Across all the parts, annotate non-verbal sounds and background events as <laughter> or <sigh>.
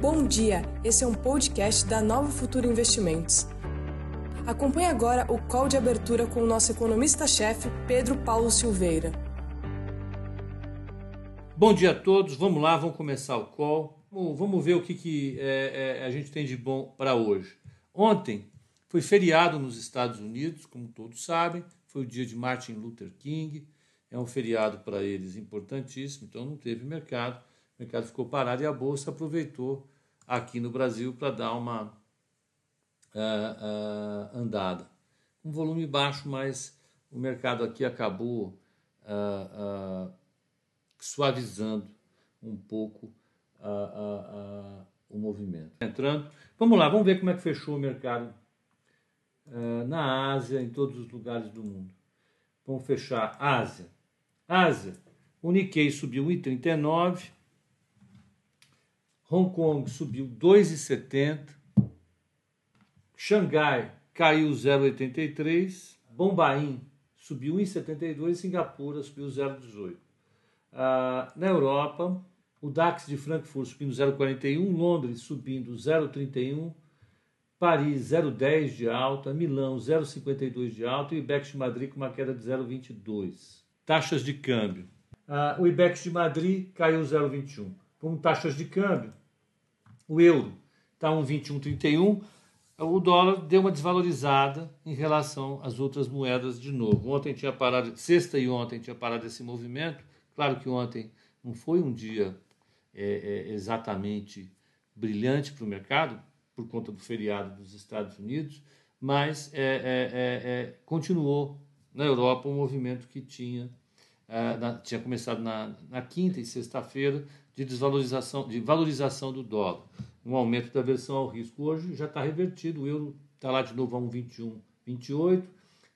Bom dia, esse é um podcast da Nova Futura Investimentos. Acompanhe agora o call de abertura com o nosso economista-chefe, Pedro Paulo Silveira. Bom dia a todos, vamos lá, vamos começar o call. Vamos ver o que, que é, é, a gente tem de bom para hoje. Ontem foi feriado nos Estados Unidos, como todos sabem, foi o dia de Martin Luther King, é um feriado para eles importantíssimo, então não teve mercado, o mercado ficou parado e a Bolsa aproveitou aqui no Brasil para dar uma uh, uh, andada. Um volume baixo, mas o mercado aqui acabou uh, suavizando um pouco o movimento. Entrando, vamos lá, vamos ver como é que fechou o mercado na Ásia, em todos os lugares do mundo. Vamos fechar Ásia. Ásia, o Nikkei subiu 1,39 Hong Kong subiu 2,70, Xangai caiu 0,83, Bombaim subiu 1,72 e Singapura subiu 0,18. Ah, na Europa, o DAX de Frankfurt subindo 0,41, Londres subindo 0,31, Paris 0,10 de alta, Milão 0,52 de alta e o IBEX de Madrid com uma queda de 0,22. Taxas de câmbio. Ah, o IBEX de Madrid caiu 0,21. Com taxas de câmbio, o euro está 1,2131, o dólar deu uma desvalorizada em relação às outras moedas de novo. Ontem tinha parado, sexta e ontem tinha parado esse movimento. Claro que ontem não foi um dia é, é, exatamente brilhante para o mercado, por conta do feriado dos Estados Unidos, mas é, é, é, é continuou na Europa um movimento que tinha, na, tinha começado na, na quinta e sexta-feira de desvalorização, de valorização do dólar, um aumento da versão ao risco. Hoje já está revertido, o euro está lá de novo a 1,2128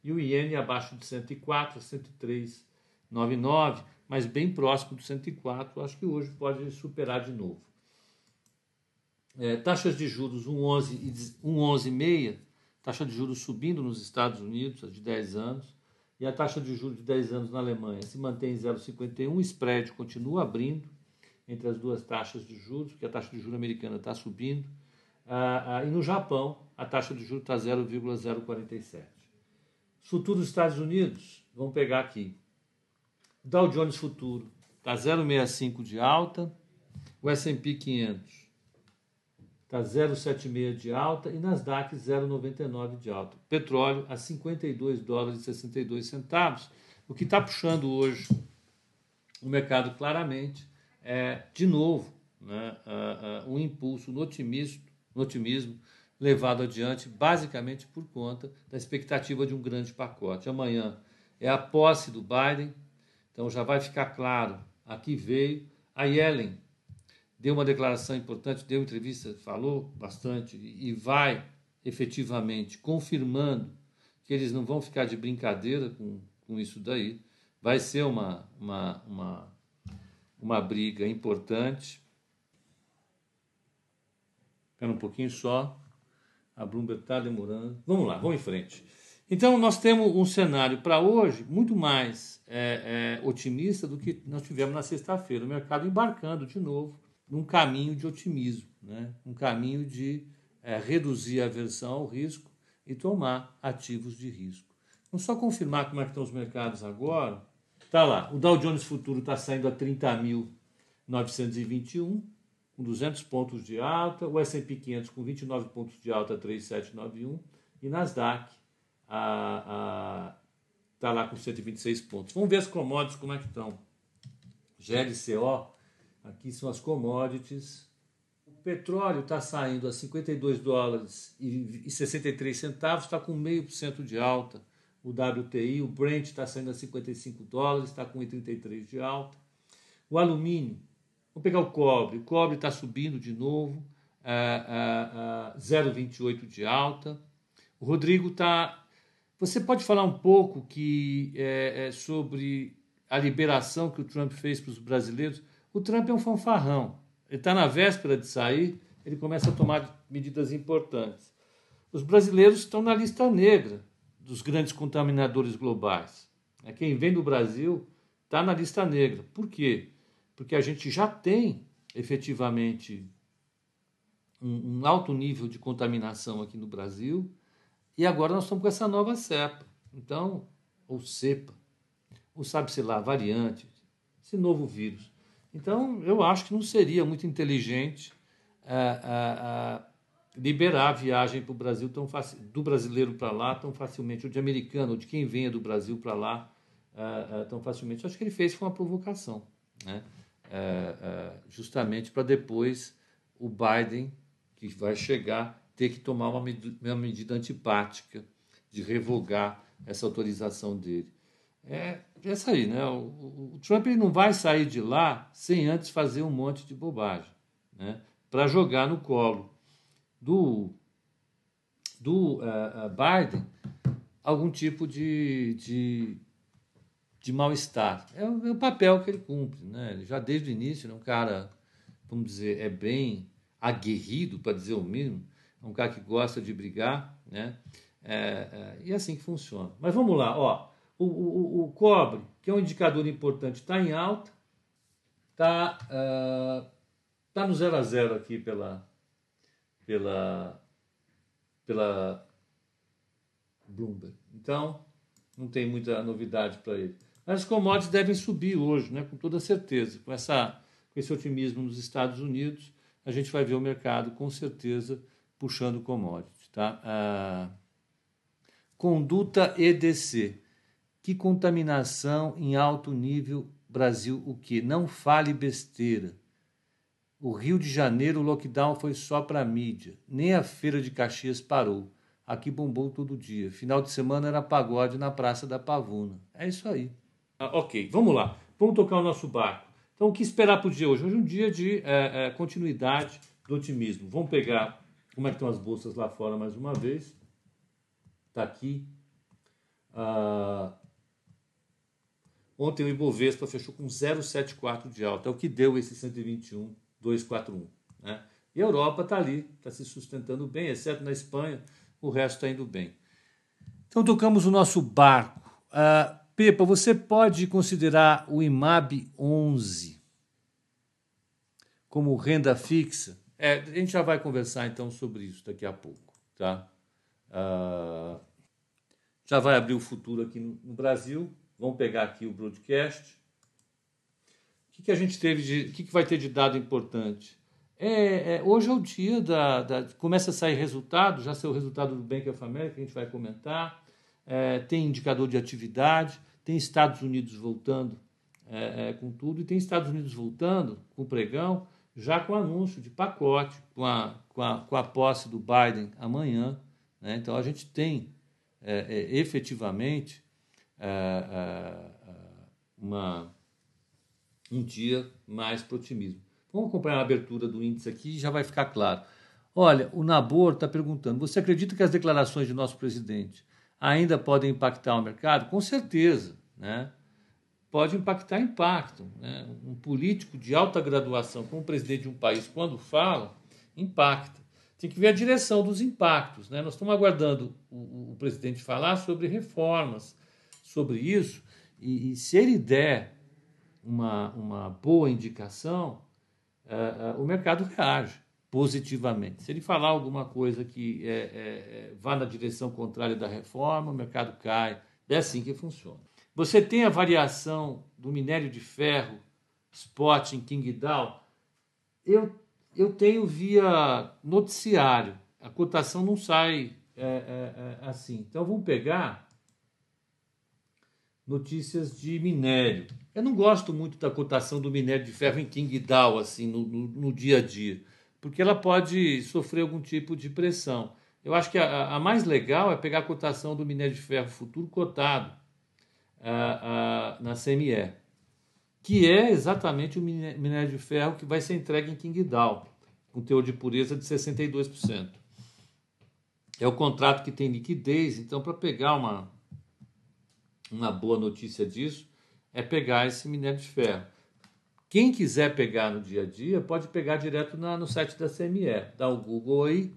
e o iene abaixo de 104, 103,99, mas bem próximo do 104. Acho que hoje pode superar de novo. É, taxas de juros 1,11,6, taxa de juros subindo nos Estados Unidos, de 10 anos, e a taxa de juros de 10 anos na Alemanha se mantém em 0,51, o spread continua abrindo, entre as duas taxas de juros, porque a taxa de juros americana está subindo, ah, ah, e no Japão a taxa de juros está 0,047. Os futuros dos Estados Unidos, vamos pegar aqui. Dow Jones Futuro está 0,65 de alta, o S&P 500 está 0,76 de alta e Nasdaq 0,99 de alta. Petróleo a 52 dólares e 62 centavos, o que está puxando hoje o mercado claramente é, de novo, né, uh, uh, um impulso no otimismo, no otimismo levado adiante basicamente por conta da expectativa de um grande pacote. Amanhã é a posse do Biden, então já vai ficar claro a que veio. A Yellen deu uma declaração importante, deu entrevista, falou bastante e vai efetivamente confirmando que eles não vão ficar de brincadeira com, com isso daí. Vai ser uma, uma, uma uma briga importante. Espera um pouquinho só. A Bloomberg está demorando. Vamos lá, vamos em frente. Então, nós temos um cenário para hoje muito mais é, é, otimista do que nós tivemos na sexta-feira. O mercado embarcando de novo num caminho de otimismo, né? um caminho de é, reduzir a aversão ao risco e tomar ativos de risco. Vamos só confirmar como é que estão os mercados agora. Está lá, o Dow Jones Futuro está saindo a 30.921, com 200 pontos de alta, o S&P 500 com 29 pontos de alta, 3.791, e Nasdaq está lá com 126 pontos. Vamos ver as commodities como é que estão. GLCO, aqui são as commodities. O petróleo está saindo a 52 dólares e 63 centavos, está com meio por cento de alta o WTI, o Brent está saindo a 55 dólares, está com 1,33 de alta. O alumínio, vamos pegar o cobre, o cobre está subindo de novo, a, a, a 0,28 de alta. O Rodrigo está. Você pode falar um pouco que é, é sobre a liberação que o Trump fez para os brasileiros? O Trump é um fanfarrão. Ele está na véspera de sair, ele começa a tomar medidas importantes. Os brasileiros estão na lista negra dos grandes contaminadores globais. É, quem vem do Brasil está na lista negra. Por quê? Porque a gente já tem efetivamente um, um alto nível de contaminação aqui no Brasil e agora nós estamos com essa nova cepa. Então, ou cepa, ou sabe-se lá, variante, esse novo vírus. Então, eu acho que não seria muito inteligente ah, ah, ah, liberar a viagem o Brasil tão fácil, do brasileiro para lá tão facilmente, ou de americano, ou de quem venha do Brasil para lá tão facilmente. Acho que ele fez foi uma provocação, né? justamente para depois o Biden, que vai chegar, ter que tomar uma, uma medida antipática de revogar essa autorização dele. É essa aí, né? O, o Trump não vai sair de lá sem antes fazer um monte de bobagem, né? Para jogar no colo do do uh, Biden algum tipo de, de, de mal-estar. É, é, o papel que ele cumpre, né? Ele já desde o início é um cara, vamos dizer, é bem aguerrido, para dizer o mínimo, é um cara que gosta de brigar, né? É, é, e é assim que funciona. Mas vamos lá, ó. O, o, o cobre, que é um indicador importante, está em alta, está uh, tá no zero a zero aqui pela, pela, pela Bloomberg. Então, não tem muita novidade para ele. Mas as commodities devem subir hoje, né, com toda certeza. Com, essa, com esse otimismo nos Estados Unidos, a gente vai ver o mercado, com certeza, puxando commodities. Tá? Uh, Conduta EDC. Que contaminação em alto nível, Brasil, o que? Não fale besteira. O Rio de Janeiro, o lockdown foi só para mídia. Nem a feira de Caxias parou. Aqui bombou todo dia. Final de semana era pagode na Praça da Pavuna. É isso aí. Ah, ok, vamos lá. Vamos tocar o nosso barco. Então, o que esperar para o dia hoje? Hoje é um dia de é, é, continuidade do otimismo. Vamos pegar como é que estão as bolsas lá fora mais uma vez. Está aqui. Ah, ontem o Ibovespa fechou com 0,74 de alta. É o que deu esse 121 241. Né? E a Europa está ali, está se sustentando bem, exceto na Espanha, o resto está indo bem. Então tocamos o nosso barco. Uh, Pepa, você pode considerar o IMAB 11 como renda fixa? É, a gente já vai conversar então sobre isso daqui a pouco, tá? Uh, já vai abrir o futuro aqui no, no Brasil. Vamos pegar aqui o broadcast. Que, que a gente teve de. O que, que vai ter de dado importante? É, é, hoje é o dia da, da, Começa a sair resultado, já saiu o resultado do Bank of America, que a gente vai comentar. É, tem indicador de atividade, tem Estados Unidos voltando é, é, com tudo, e tem Estados Unidos voltando com pregão, já com anúncio de pacote, com a, com a, com a posse do Biden amanhã. Né? Então a gente tem é, é, efetivamente uma, um dia mais para otimismo. Vamos acompanhar a abertura do índice aqui e já vai ficar claro. Olha, o Nabor está perguntando: você acredita que as declarações de nosso presidente ainda podem impactar o mercado? Com certeza, né? Pode impactar, impactam. Né? Um político de alta graduação, como presidente de um país, quando fala, impacta tem que ver a direção dos impactos. Né? Nós estamos aguardando o, o presidente falar sobre reformas, sobre isso, e, e se ele der uma, uma boa indicação, uh, uh, o mercado reage positivamente. Se ele falar alguma coisa que é, é, é, vá na direção contrária da reforma, o mercado cai. É assim que funciona. Você tem a variação do minério de ferro spot em Qingdao. Eu eu tenho via noticiário. A cotação não sai é, assim. Então vamos pegar notícias de minério. Eu não gosto muito da cotação do minério de ferro em Qingdao, assim, no, no, no dia a dia, porque ela pode sofrer algum tipo de pressão. Eu acho que a, a mais legal é pegar a cotação do minério de ferro futuro cotado a, a, na CME que é exatamente o minério de ferro que vai ser entregue em Qingdao, com teor de pureza de 62%. É o contrato que tem liquidez, então para pegar uma, uma boa notícia disso, é pegar esse minério de ferro. Quem quiser pegar no dia a dia, pode pegar direto na, no site da CME. Dá o Google aí.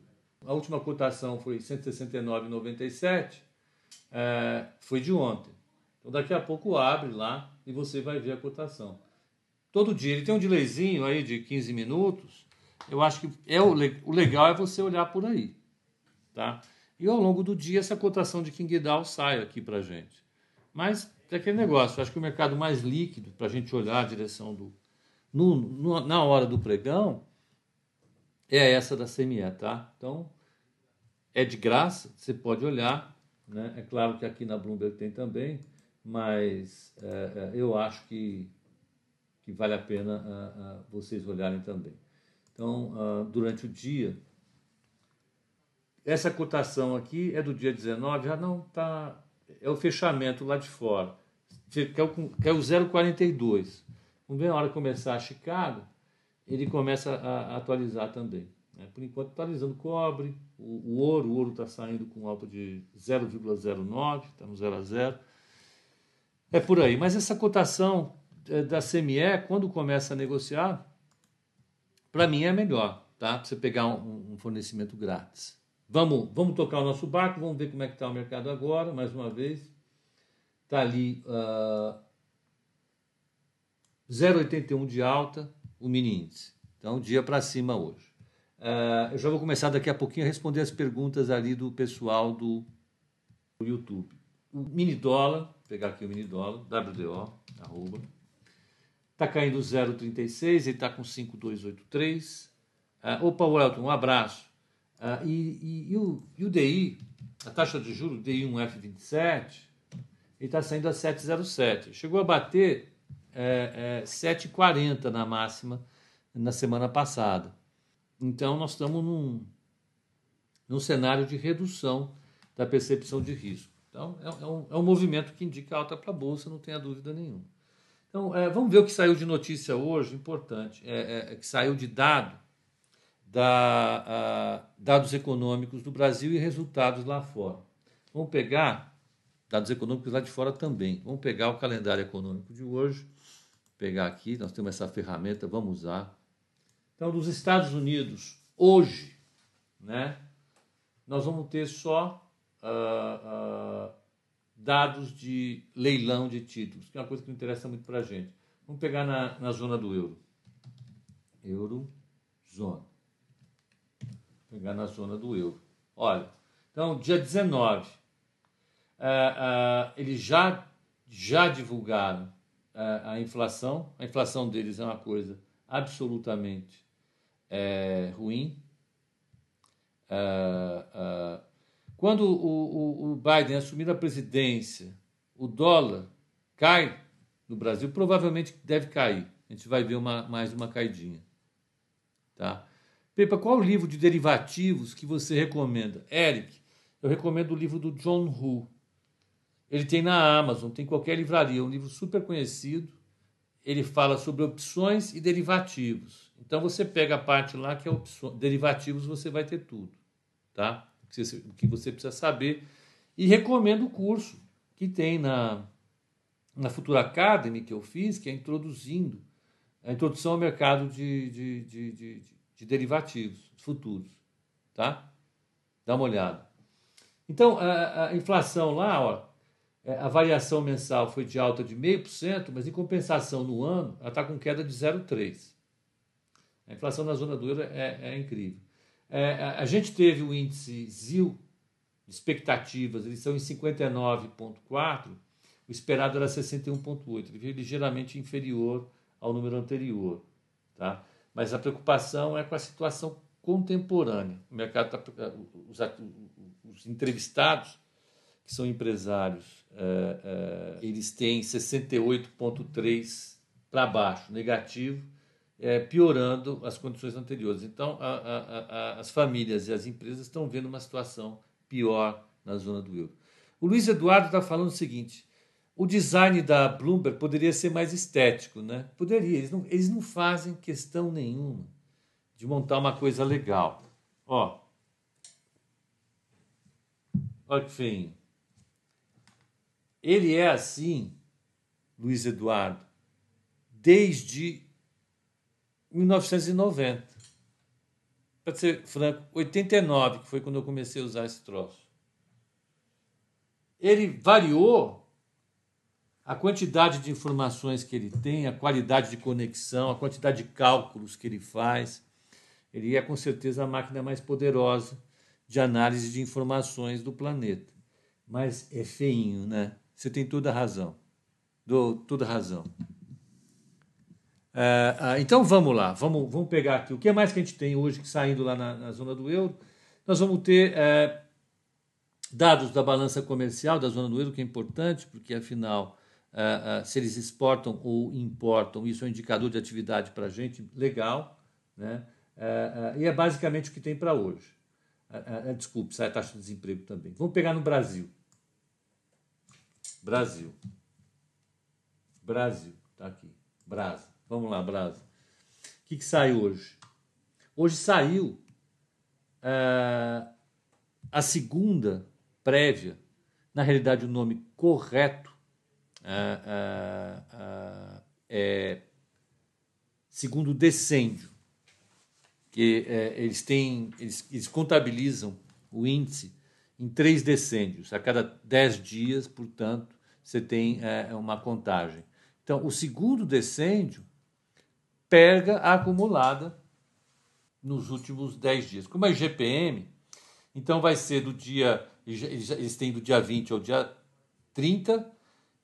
A última cotação foi 169,97, é, foi de ontem. Então daqui a pouco abre lá e você vai ver a cotação. Todo dia ele tem um delayzinho aí de 15 minutos, Eu acho que é o, o legal é você olhar por aí. Tá? E ao longo do dia essa cotação de King sai aqui para gente. Mas é aquele negócio, acho que o mercado mais líquido para a gente olhar a direção do. No, no, na hora do pregão é essa da CME, tá? Então é de graça, você pode olhar. Né? É claro que aqui na Bloomberg tem também, mas é, é, eu acho que, que vale a pena uh, uh, vocês olharem também. Então, uh, durante o dia, essa cotação aqui é do dia 19, já não está. É o fechamento lá de fora, que é o, é o 0,42. Vamos ver na hora que começar a Chicago, ele começa a, a atualizar também. Né? Por enquanto, atualizando cobre, o, o ouro, o ouro está saindo com alta de 0,09, está no 0 a 0. É por aí. Mas essa cotação é, da CME, quando começa a negociar, para mim é melhor, tá? Você pegar um, um fornecimento grátis. Vamos, vamos tocar o nosso barco, vamos ver como é que está o mercado agora, mais uma vez. Está ali uh, ah, 0,81 de alta, o mini índice. Então, dia para cima hoje. Uh, eu já vou começar daqui a pouquinho a responder as perguntas ali do pessoal do, do YouTube. O mini dólar, vou pegar aqui o mini dólar, WDO, arroba. Está caindo 0,36, ele está com 5,283. Uh, ah, opa, Welton, um abraço. Ah, e, e, e, o, e o DI, a taxa de juros DI1F27, ele está saindo a 7,07. Chegou a bater é, é, 7,40 na máxima na semana passada. Então, nós estamos num, num cenário de redução da percepção de risco. Então, é, é um, é um movimento que indica alta para a Bolsa, não tenha dúvida nenhuma. Então, é, vamos ver o que saiu de notícia hoje, importante, é, é que saiu de dado da, dados econômicos do Brasil e resultados lá fora. Vamos pegar dados econômicos lá de fora também. Vamos pegar o calendário econômico de hoje, pegar aqui, nós temos essa ferramenta, vamos usar. Então, dos Estados Unidos, hoje, né, nós vamos ter só uh, uh, dados de leilão de títulos, que é uma coisa que não interessa muito para a gente. Vamos pegar na, na zona do euro. Euro, zona pegar na zona do euro. Olha, então, dia 19, uh, uh, eles já, já divulgaram uh, a inflação. A inflação deles é uma coisa absolutamente é, ruim. quando o, o, o Biden assumir a presidência, o dólar cai no Brasil, provavelmente deve cair. A gente vai ver uma, mais uma caidinha. Tá? Pepa, qual o livro de derivativos que você recomenda? Eric, eu recomendo o livro do John Hu. Ele tem na Amazon, tem qualquer livraria, é um livro super conhecido. Ele fala sobre opções e derivativos. Então você pega a parte lá que é opções, derivativos, você vai ter tudo, tá? O que você precisa saber. E recomendo o curso que tem na, na Futura Academy que eu fiz, que é introduzindo a introdução ao mercado de, de, de, de de derivativos futuros, tá? Dá uma olhada. Então, a, a inflação lá, ó, é, a variação mensal foi de alta de 0,5%, mas em compensação no ano, ela está com queda de 0,3%. A inflação na zona do euro é, é incrível. É, a, a gente teve o índice ZIL, expectativas, eles são em 59,4%, o esperado era 61,8%, ele veio ligeiramente inferior ao número anterior. Tá? Mas a preocupação é com a situação contemporânea. O mercado tá, os, os entrevistados, que são empresários, é, é, eles têm 68,3 para baixo, negativo, é, piorando as condições anteriores. Então, a, a, a, as famílias e as empresas estão vendo uma situação pior na zona do euro. O Luiz Eduardo está falando o seguinte: o design da Bloomberg poderia ser mais estético, né? Poderia. Eles não, eles não fazem questão nenhuma de montar uma coisa legal. Ó. Olha que feio. Ele é assim, Luiz Eduardo, desde 1990. Para ser franco, 89, que foi quando eu comecei a usar esse troço. Ele variou a quantidade de informações que ele tem, a qualidade de conexão, a quantidade de cálculos que ele faz. Ele é com certeza a máquina mais poderosa de análise de informações do planeta. Mas é feinho, né? Você tem toda a razão. Dou toda a razão. É, ah, então vamos lá, vamos, vamos pegar aqui. O que mais que a gente tem hoje saindo lá na, na zona do euro? Nós vamos ter é, dados da balança comercial da zona do euro, que é importante, porque afinal, é, é se eles exportam ou importam, isso é um indicador de atividade para a gente, legal. Né? É, e é basicamente o que tem para hoje. desculpe, sai a taxa de desemprego também. Vamos pegar no Brasil. Brasil. Brasil, está aqui. Brasa. Vamos lá, Brasa. O que, que saiu hoje? Hoje saiu a segunda prévia, na realidade o nome correto é, é, é segundo decêndio, que é, eles têm, eles, eles contabilizam o índice em três decêndios. A cada dez dias, portanto, você tem é, uma contagem. Então, o segundo decêndio pega acumulada nos últimos 10 dias. Como é GPM, então vai ser do dia. Eles têm do dia 20 ao dia 30,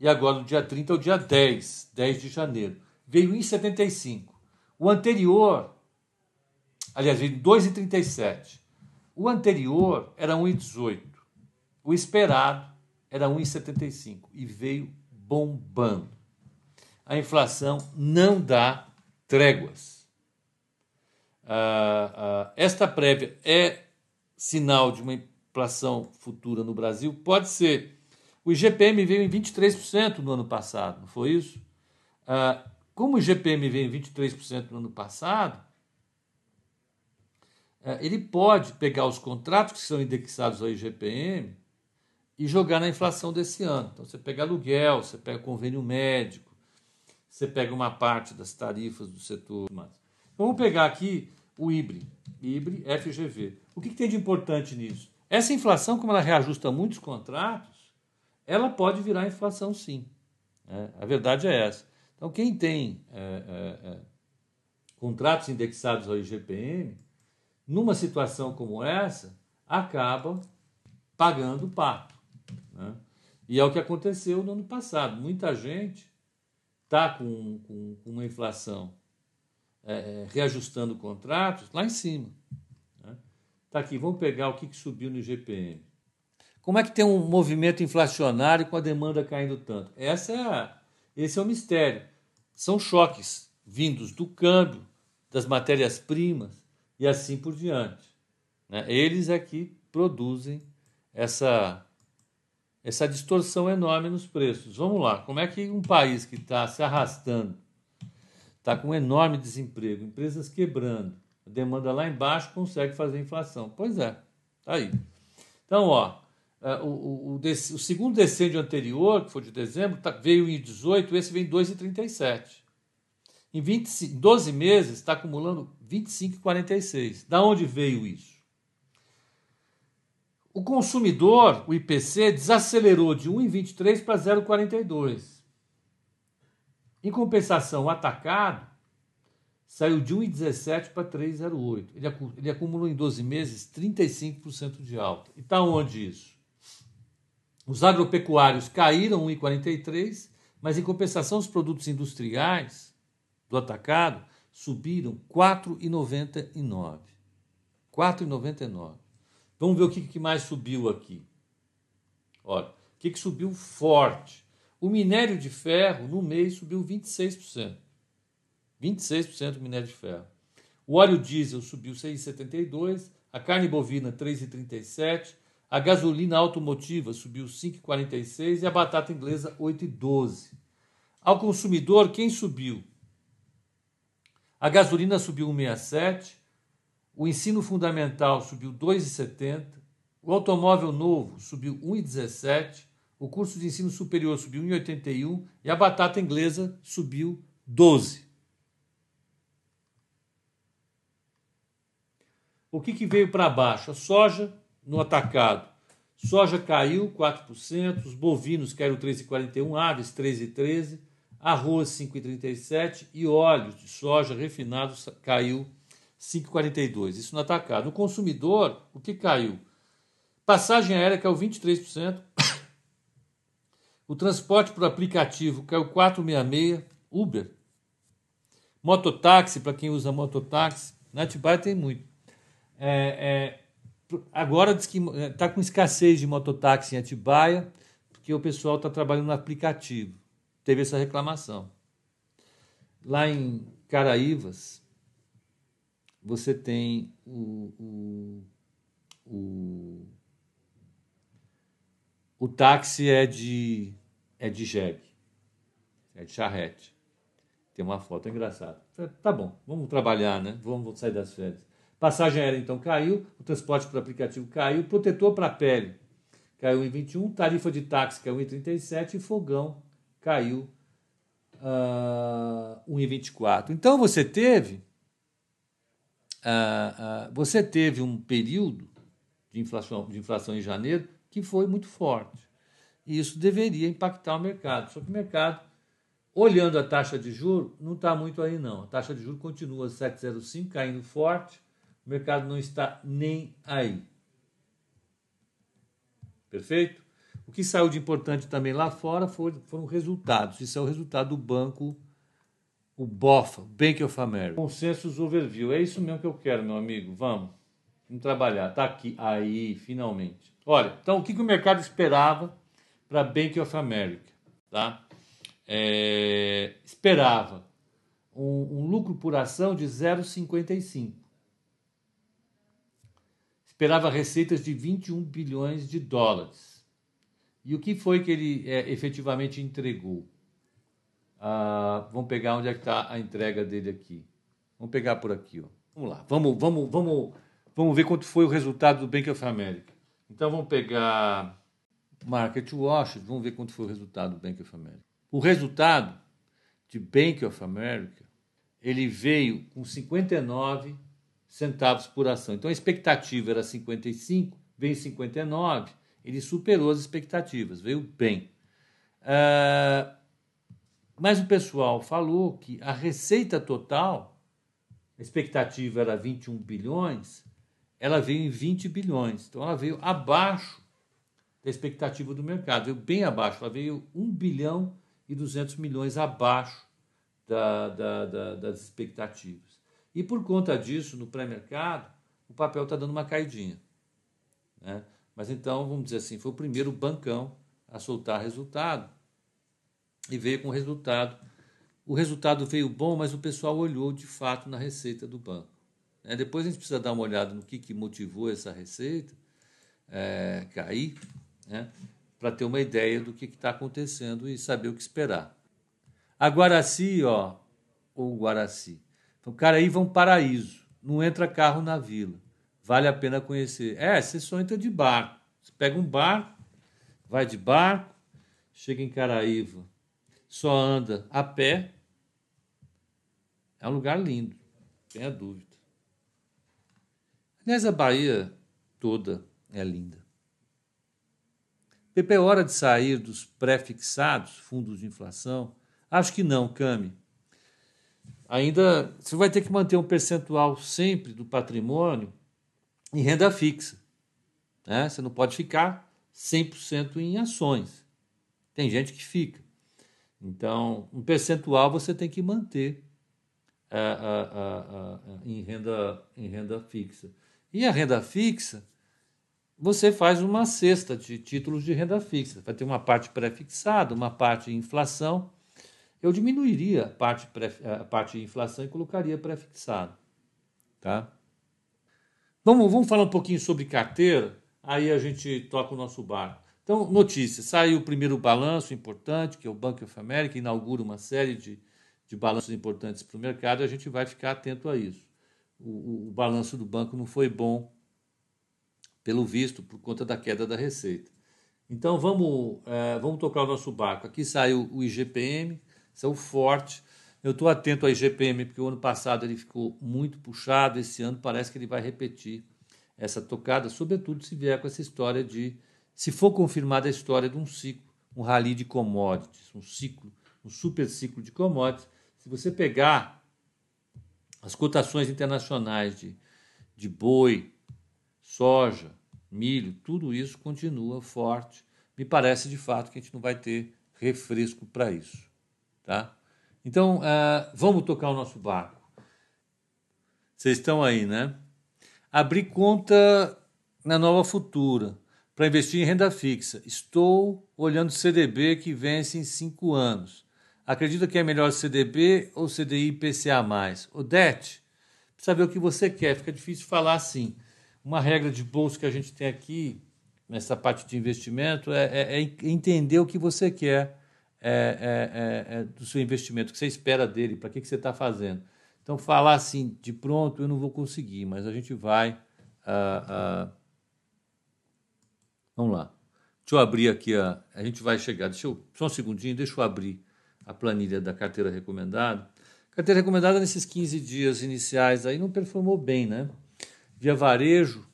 e agora do dia 30 ao dia 10, 10 de janeiro. Veio em 75. O anterior, aliás, veio em 2,37. O anterior era 1,18. O esperado era 1,75 e veio bombando. A inflação não dá tréguas. Ah, ah, esta prévia é sinal de uma inflação futura no Brasil? Pode ser. O IGPM veio em 23% no ano passado, não foi isso? Ah, como o IGPM veio em 23% no ano passado, ele pode pegar os contratos que são indexados ao IGPM e jogar na inflação desse ano. Então, você pega aluguel, você pega convênio médico, você pega uma parte das tarifas do setor. Vamos pegar aqui o IBRE, IBRE FGV. O que, que tem de importante nisso? Essa inflação, como ela reajusta muitos contratos, ela pode virar inflação sim. É, a verdade é essa. Então, quem tem é, é, é contratos indexados ao IGPM, numa situação como essa, acaba pagando o pato. Né? E é o que aconteceu no ano passado. Muita gente está com, com, com, uma inflação é, é, reajustando contratos lá em cima. Está né? Tá aqui, vamos pegar o que, que subiu no IGPM. Como é que tem um movimento inflacionário com a demanda caindo tanto? Essa é a, esse é o mistério. São choques vindos do câmbio, das matérias-primas e assim por diante. Né? Eles aqui é produzem essa essa distorção enorme nos preços. Vamos lá, como é que um país que está se arrastando, está com um enorme desemprego, empresas quebrando, a demanda lá embaixo consegue fazer inflação? Pois é, tá aí. Então, ó, é, o, o, o, o segundo decêndio anterior, que foi de dezembro, tá, veio em 18, esse vem em 2,37. Em 20, 12 meses está acumulando 25,46. Da onde veio isso? O consumidor, o IPC, desacelerou de 1,23 para 0,42. Em compensação, o atacado saiu de 1,17 para 3,08. Ele, ele acumulou em 12 meses 35% de alta. E está onde isso? Os agropecuários caíram 1,43, mas em compensação os produtos industriais do atacado subiram 4,99. 4,99. Vamos ver o que, que mais subiu aqui. Olha, o que, que subiu forte? O minério de ferro no mês subiu 26%. 26% do minério de ferro. O óleo diesel subiu 6,72%, a carne bovina 3,37%, a gasolina automotiva subiu 5,46% e a batata inglesa 8,12%. Ao consumidor, quem subiu? A gasolina subiu 1,67%, o ensino fundamental subiu 2,70, o automóvel novo subiu 1,17, o curso de ensino superior subiu 1,81 e a batata inglesa subiu 12. O que, que veio para baixo? A soja no atacado. Soja caiu 4%, os bovinos caíram 3,41, aves 3,13, arroz 5,37 e óleos de soja refinados caiu 5,42. Isso no atacado. No consumidor, o que caiu? Passagem aérea caiu 23%. <coughs> O transporte por aplicativo caiu 4,66. Uber. Mototáxi, para quem usa mototáxi. Na Atibaia tem muito. É, é, agora diz que está é, com escassez de mototáxi em Atibaia, porque o pessoal está trabalhando no aplicativo. Teve essa reclamação. Lá em Caraívas, você tem o, o, o, o táxi é de, é de jegue, é de charrete. Tem uma foto engraçada. Tá bom, vamos trabalhar, né? Vamos sair das férias. Passagem aérea então caiu, o transporte por aplicativo caiu, protetor para pele caiu em 21, tarifa de táxi caiu em 37 e fogão caiu uh, 1,24. Então você teve uh, uh, você teve um período de inflação, de inflação em janeiro que foi muito forte. E isso deveria impactar o mercado. Só que o mercado, olhando a taxa de juros, não está muito aí não. A taxa de juros continua 7,05, caindo forte. O mercado não está nem aí. Perfeito? O que saiu de importante também lá fora foram resultados. Isso é o resultado do banco, o BOFA, Bank of America. Consensus Overview. É isso mesmo que eu quero, meu amigo. Vamos. Vamos trabalhar. Está aqui. Aí, finalmente. Olha, então o que, que o mercado esperava para Bank of America? Tá? É, esperava um, um lucro por ação de 0,55 esperava receitas de 21 bilhões de dólares. E o que foi que ele é, efetivamente entregou? Ah, vamos pegar onde é que está a entrega dele aqui. Vamos pegar por aqui. Ó. Vamos lá. Vamos, vamos, vamos, vamos ver quanto foi o resultado do Bank of America. Então vamos pegar Market Watch, vamos ver quanto foi o resultado do Bank of America. O resultado de Bank of America, ele veio com 59 centavos por ação. Então a expectativa era 55, veio 59, ele superou as expectativas, veio bem. Uh, mas o pessoal falou que a receita total, a expectativa era 21 bilhões, ela veio em 20 bilhões. Então ela veio abaixo da expectativa do mercado, veio bem abaixo, ela veio 1 bilhão e 200 milhões abaixo da, da, da, das expectativas. E por conta disso, no pré-mercado, o papel está dando uma caidinha. Né? Mas então, vamos dizer assim, foi o primeiro bancão a soltar resultado e veio com resultado. O resultado veio bom, mas o pessoal olhou de fato na receita do banco. Né? Depois a gente precisa dar uma olhada no que, que motivou essa receita é, cair, né? para ter uma ideia do que está acontecendo e saber o que esperar. A Guaraci, ó, ou Guaraci, então, cara, aí vão um paraíso. Não entra carro na vila. Vale a pena conhecer. É, você só entra de barco. Você pega um barco, vai de barco, chega em Caraíva, só anda a pé. É um lugar lindo, tenha dúvida. Aliás, a Bahia toda é linda. Pepe, é hora de sair dos pré-fixados, fundos de inflação? Acho que não, Cami ainda você vai ter que manter um percentual sempre do patrimônio em renda fixa. Né? Você não pode ficar 100% em ações. Tem gente que fica. Então, um percentual você tem que manter uh, em, renda, em renda fixa. E a renda fixa, você faz uma cesta de títulos de renda fixa. Vai ter uma parte pré-fixada, uma parte inflação eu diminuiria a parte, pré, a parte de inflação e colocaria pré-fixado. Tá? Vamos, vamos falar um pouquinho sobre carteira, aí a gente toca o nosso barco. Então, notícia: saiu o primeiro balanço importante, que é o Bank of America, inaugura uma série de, de balanços importantes para o mercado, e a gente vai ficar atento a isso. O, o, o balanço do banco não foi bom, pelo visto, por conta da queda da receita. Então, vamos, é, vamos tocar o nosso barco. Aqui saiu o IGPM, são forte. Eu estou atento ao IGPM, porque o ano passado ele ficou muito puxado, esse ano parece que ele vai repetir essa tocada, sobretudo se vier com essa história de, se for confirmada a história de um ciclo, um rally de commodities, um ciclo, um super ciclo de commodities. Se você pegar As cotações internacionais de, de boi, soja, milho, tudo isso continua forte. Me parece de fato que a gente não vai ter refresco para isso. Tá? Então, uh, vamos tocar o nosso barco. Vocês estão aí, né? Abri conta na Nova Futura para investir em renda fixa. Estou olhando CDB que vence em cinco anos. Acredita que é melhor CDB ou CDI IPCA+. Odete, precisa ver o que você quer. Fica difícil falar assim. Uma regra de bolsa que a gente tem aqui, nessa parte de investimento, é, é, é entender o que você quer é, é, é, é do seu investimento, o que você espera dele, para que, que você está fazendo. Então, falar assim de pronto eu não vou conseguir, mas a gente vai. Uh, uh, vamos lá. Deixa eu abrir aqui a. A gente vai chegar. Deixa eu, só um segundinho, deixa eu abrir a planilha da carteira recomendada. Carteira recomendada nesses 15 dias iniciais aí não performou bem, né? Via varejo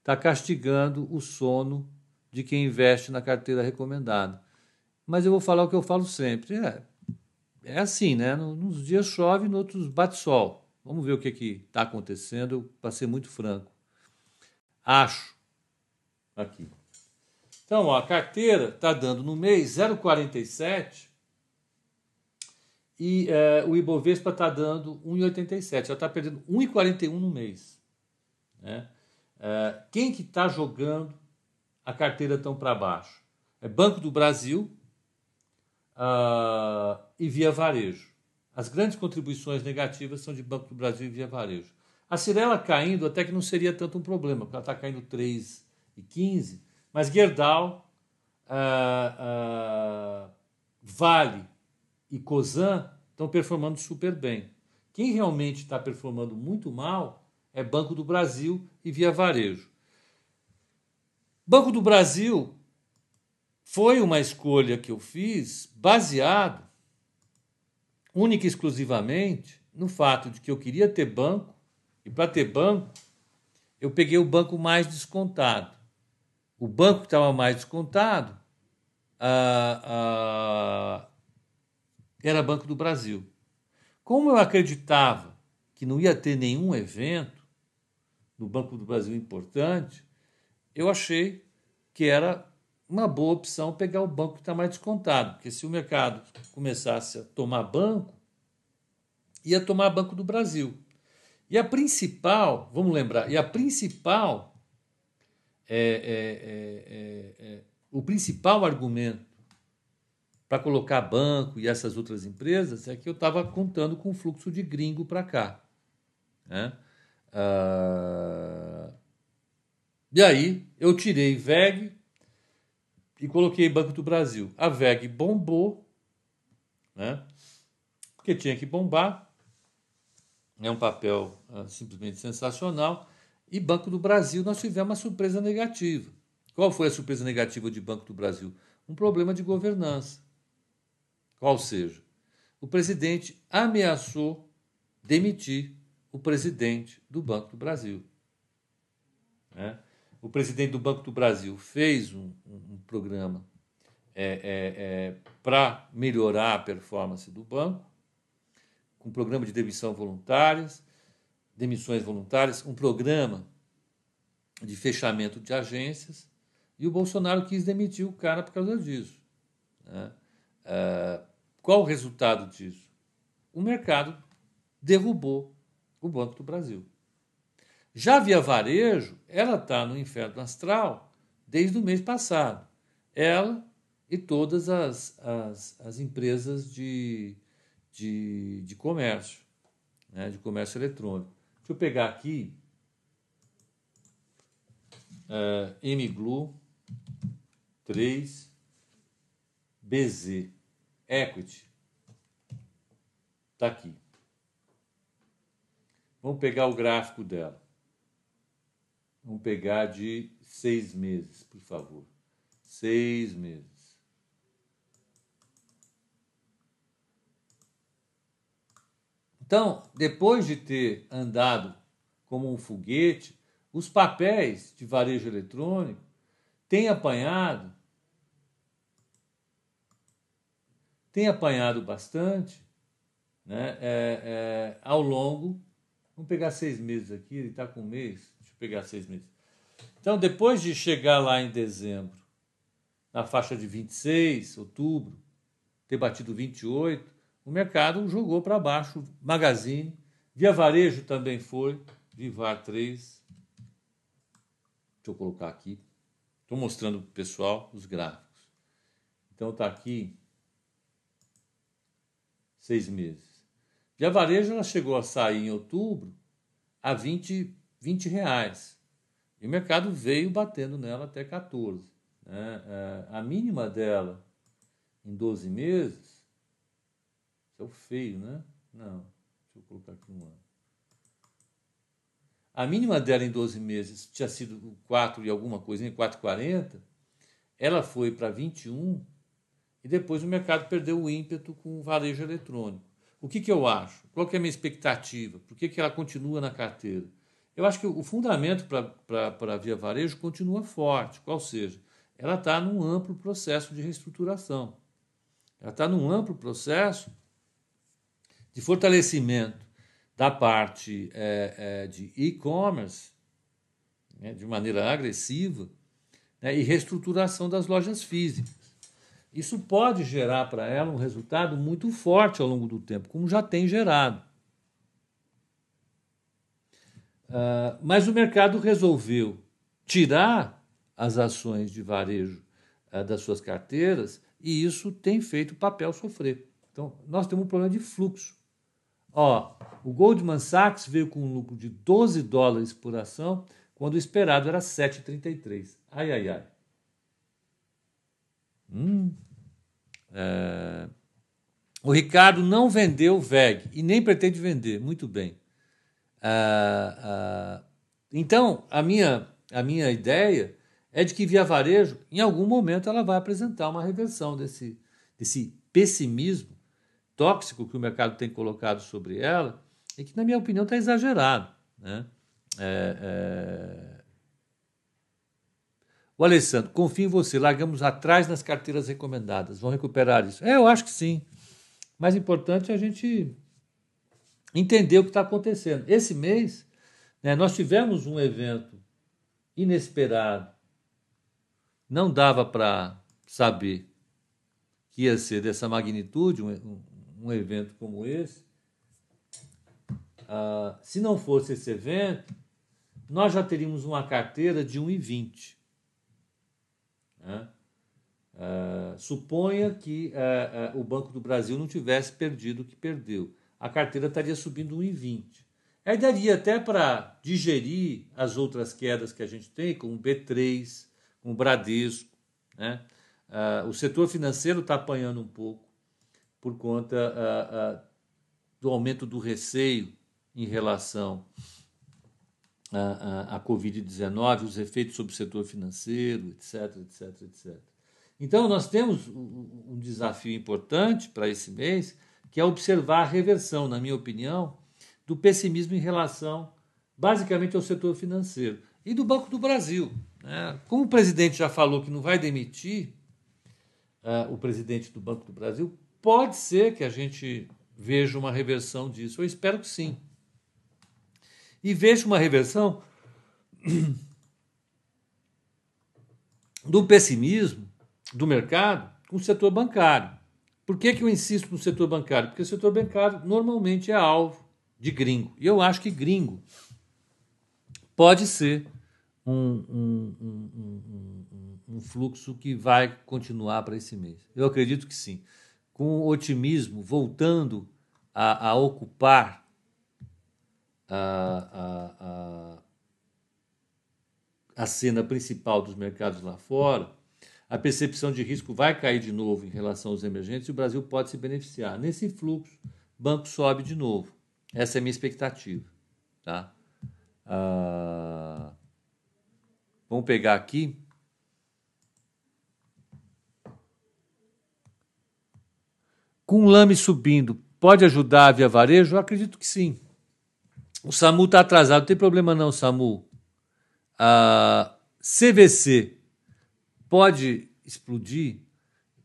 está castigando o sono de quem investe na carteira recomendada. Mas eu vou falar o que eu falo sempre. É, é assim, né? Nos dias chove, nos outros bate sol. Vamos ver o que está acontecendo, para ser muito franco. Acho. Aqui. Então, ó, a carteira está dando no mês 0,47 e é, o Ibovespa está dando 1,87. Já está perdendo 1,41 no mês. Né? É, quem que está jogando a carteira tão para baixo? É Banco do Brasil uh, e Via Varejo. As grandes contribuições negativas são de Banco do Brasil e Via Varejo. A Cirela caindo até que não seria tanto um problema, porque ela está caindo 3,15, mas Gerdau, uh, uh, Vale e Cosan estão performando super bem. Quem realmente está performando muito mal é Banco do Brasil e Via Varejo. Banco do Brasil foi uma escolha que eu fiz baseado única e exclusivamente no fato de que eu queria ter banco e para ter banco eu peguei o banco mais descontado. O banco que estava mais descontado ah, ah, era Banco do Brasil. Como eu acreditava que não ia ter nenhum evento no Banco do Brasil importante, eu achei que era uma boa opção pegar o banco que está mais descontado, porque se o mercado começasse a tomar banco, ia tomar Banco do Brasil. E a principal, vamos lembrar, e a principal, é, é, é, é o principal argumento para colocar banco e essas outras empresas é que eu estava contando com o fluxo de gringo para cá. Né? Ah, e aí eu tirei VEG e coloquei Banco do Brasil. A VEG bombou, né? porque tinha que bombar. É um papel ah, simplesmente sensacional. E Banco do Brasil nós tivemos uma surpresa negativa. Qual foi a surpresa negativa de Banco do Brasil? Um problema de governança. Qual seja, o presidente ameaçou demitir o presidente do Banco do Brasil. Né? O presidente do Banco do Brasil fez um, um, programa é, é, é, para melhorar a performance do banco, com um programa de demissão voluntárias, demissões voluntárias, um programa de fechamento de agências, e o Bolsonaro quis demitir o cara por causa disso. Né? Uh, qual o resultado disso? O mercado derrubou o Banco do Brasil. Já via varejo, ela está no inferno astral desde o mês passado. Ela e todas as, as, as empresas de, de, de comércio, né, de comércio eletrônico. Deixa eu pegar aqui uh, MGLU 3 BZ. Equity. Está aqui. Vamos pegar o gráfico dela. Vamos pegar de seis meses, por favor. Seis meses. Então, depois de ter andado como um foguete, os papéis de varejo eletrônico têm apanhado tem apanhado bastante, né, é, é, ao longo. Vamos pegar seis meses aqui, ele está com um mês. Pegar seis meses. Então, depois de chegar lá em dezembro, na faixa de 26, outubro, ter batido 28, o mercado jogou para baixo. Magazine, Via Varejo também foi, Vivar 3. Deixa eu colocar aqui. Estou mostrando para o pessoal os gráficos. Então está aqui seis meses. Via Varejo ela chegou a sair em outubro a 20, 20 reais. E o mercado veio batendo nela até 14. Né? É, a mínima dela em 12 meses. Isso é o feio, né? Não. Deixa eu colocar aqui um ano. A mínima dela em 12 meses tinha sido 4 e alguma coisinha, 4,40. Ela foi para 21 e depois o mercado perdeu o ímpeto com o varejo eletrônico. O que, que eu acho? Qual que é a minha expectativa? Por que, que ela continua na carteira? Eu acho que o fundamento para a Via Varejo continua forte, qual seja, ela está num amplo processo de reestruturação. Ela está num amplo processo de fortalecimento da parte é, é, de e-commerce, né, de maneira agressiva, né, e reestruturação das lojas físicas. Isso pode gerar para ela um resultado muito forte ao longo do tempo, como já tem gerado. Uh, mas o mercado resolveu tirar as ações de varejo uh, das suas carteiras e isso tem feito o papel sofrer. Então, nós temos um problema de fluxo. Ó, o Goldman Sachs veio com um lucro de 12 dólares por ação, quando o esperado era 7,33. Ai, ai, ai. Hum, é... O Ricardo não vendeu o VEG e nem pretende vender. Muito bem. Ah, ah, então, a minha, a minha ideia é de que Via Varejo, em algum momento, ela vai apresentar uma reversão desse, desse pessimismo tóxico que o mercado tem colocado sobre ela e que, na minha opinião, está exagerado. Né? É, é... O Alessandro, confio em você, largamos atrás nas carteiras recomendadas, vão recuperar isso? É, eu acho que sim. Mais importante é a gente entender o que está acontecendo. Esse mês, né, nós tivemos um evento inesperado, não dava para saber que ia ser dessa magnitude, um, um, evento como esse. Ah, se não fosse esse evento, nós já teríamos uma carteira de 1,20. Né? Uh, suponha que uh, uh, o Banco do Brasil não tivesse perdido o que perdeu. A carteira estaria subindo 1,20. Aí daria até para digerir as outras quedas que a gente tem, como o B3, como o Bradesco. Né? o setor financeiro está apanhando um pouco por conta do aumento do receio em relação a Covid-19, os efeitos sobre o setor financeiro, etc, etc, etc. Então, nós temos um desafio importante para esse mês, que é observar a reversão, na minha opinião, do pessimismo em relação, basicamente, ao setor financeiro e do Banco do Brasil. Né? Como o presidente já falou que não vai demitir uh, o presidente do Banco do Brasil, pode ser que a gente veja uma reversão disso. Eu espero que sim e vejo uma reversão <clears throat> do pessimismo do mercado com o setor bancário. Por que, que eu insisto no setor bancário? Porque o setor bancário normalmente é alvo de gringo. E eu acho que gringo pode ser um, um, um, um fluxo que vai continuar para esse mês. Eu acredito que sim. Com otimismo voltando a, a ocupar a, a, a cena principal dos mercados lá fora, a percepção de risco vai cair de novo em relação aos emergentes e o Brasil pode se beneficiar. Nesse fluxo, o banco sobe de novo. Essa é a minha expectativa. Tá? Ah, vamos pegar aqui. Com o lame subindo, pode ajudar a via varejo? Eu acredito que sim. O SAMU está atrasado, não tem problema não, SAMU. A CVC pode explodir?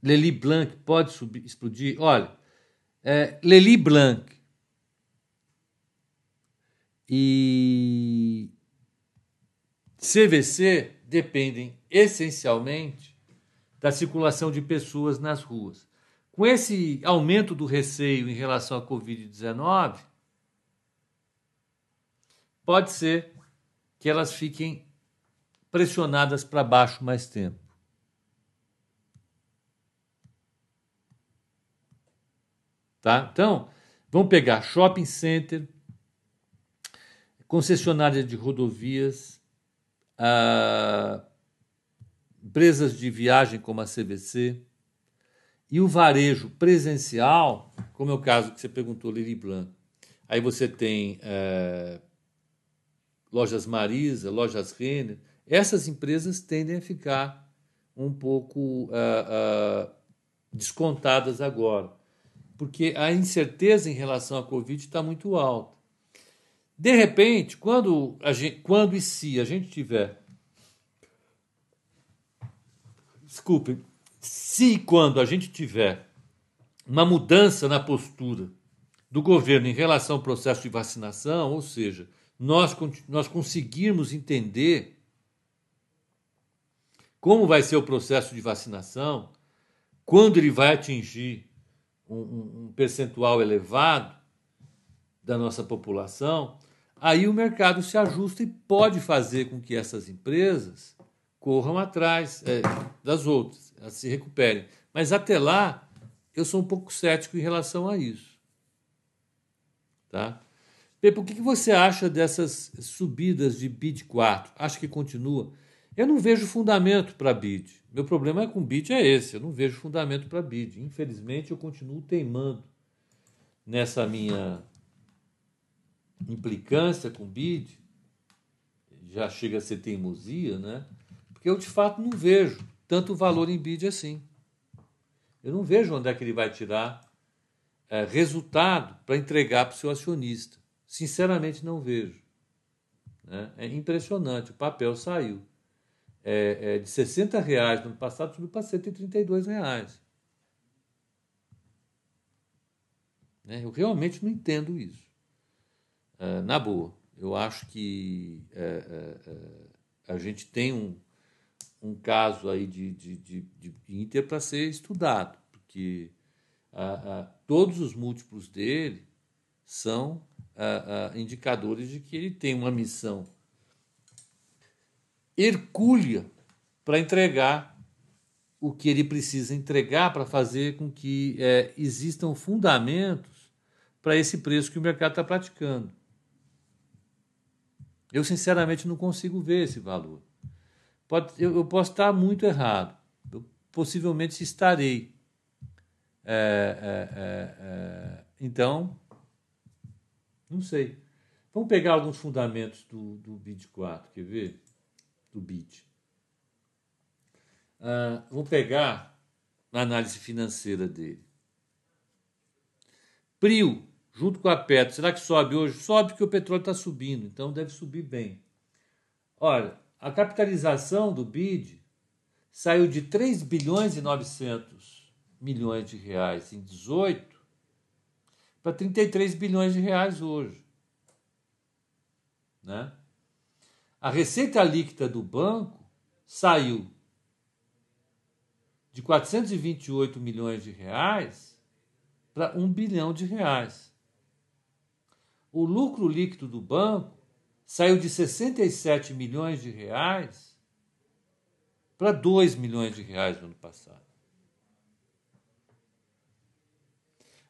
Leli Blanc pode subir, explodir? Olha, é, Lely Blanc e CVC dependem essencialmente da circulação de pessoas nas ruas. Com esse aumento do receio em relação à Covid-19, pode ser que elas fiquem pressionadas para baixo mais tempo. Tá? Então, vamos pegar shopping center, concessionária de rodovias, ah, empresas de viagem como a CVC e o varejo presencial, como é o caso que você perguntou, Lili Blanc. Aí você tem é, lojas Marisa, lojas Renner. Essas empresas tendem a ficar um pouco uh, uh, descontadas agora porque a incerteza em relação à Covid está muito alta. De repente, quando, a gente, quando e se a gente tiver. Desculpe, se e quando a gente tiver uma mudança na postura do governo em relação ao processo de vacinação, ou seja, nós, nós conseguirmos entender como vai ser o processo de vacinação, quando ele vai atingir um, um percentual elevado da nossa população, aí o mercado se ajusta e pode fazer com que essas empresas corram atrás é, das outras, elas se recuperem. Mas até lá, eu sou um pouco cético em relação a isso. Tá? Pepe, o que você acha dessas subidas de BID 4? Acha que continua? Eu não vejo fundamento para BID. Meu problema com BID é esse, eu não vejo fundamento para BID. Infelizmente, eu continuo teimando nessa minha implicância com BID. Já chega a ser teimosia, né? Porque eu de fato não vejo tanto valor em BID assim. Eu não vejo onde é que ele vai tirar é, resultado para entregar para o seu acionista. Sinceramente, não vejo. Né? É impressionante, o papel saiu é, é, de 60 reais no ano passado subiu para 132 reais. Né? Eu realmente não entendo isso. É, na boa, eu acho que é, é, a gente tem um, um caso aí de, de, de, de Inter para ser estudado, porque todos os múltiplos dele são indicadores de que ele tem uma missão hercúlea para entregar o que ele precisa entregar para fazer com que é, existam fundamentos para esse preço que o mercado está praticando. Eu, sinceramente, não consigo ver esse valor. Pode, eu, eu posso estar muito errado. Eu, possivelmente estarei. É, é, é, é então, não sei. Vamos pegar alguns fundamentos do, do BID 4, quer ver? Do BID. Uh, vou pegar a análise financeira dele. Prio, junto com a Petro, será que sobe hoje? Sobe porque o petróleo está subindo, então deve subir bem. Olha, a capitalização do BID saiu de 3 bilhões e 900 milhões de reais em 18 para 33 bilhões de reais hoje. Né? A receita líquida do banco saiu de 428 milhões de reais para 1 bilhão de reais. O lucro líquido do banco saiu de 67 milhões de reais para 2 milhões de reais no ano passado.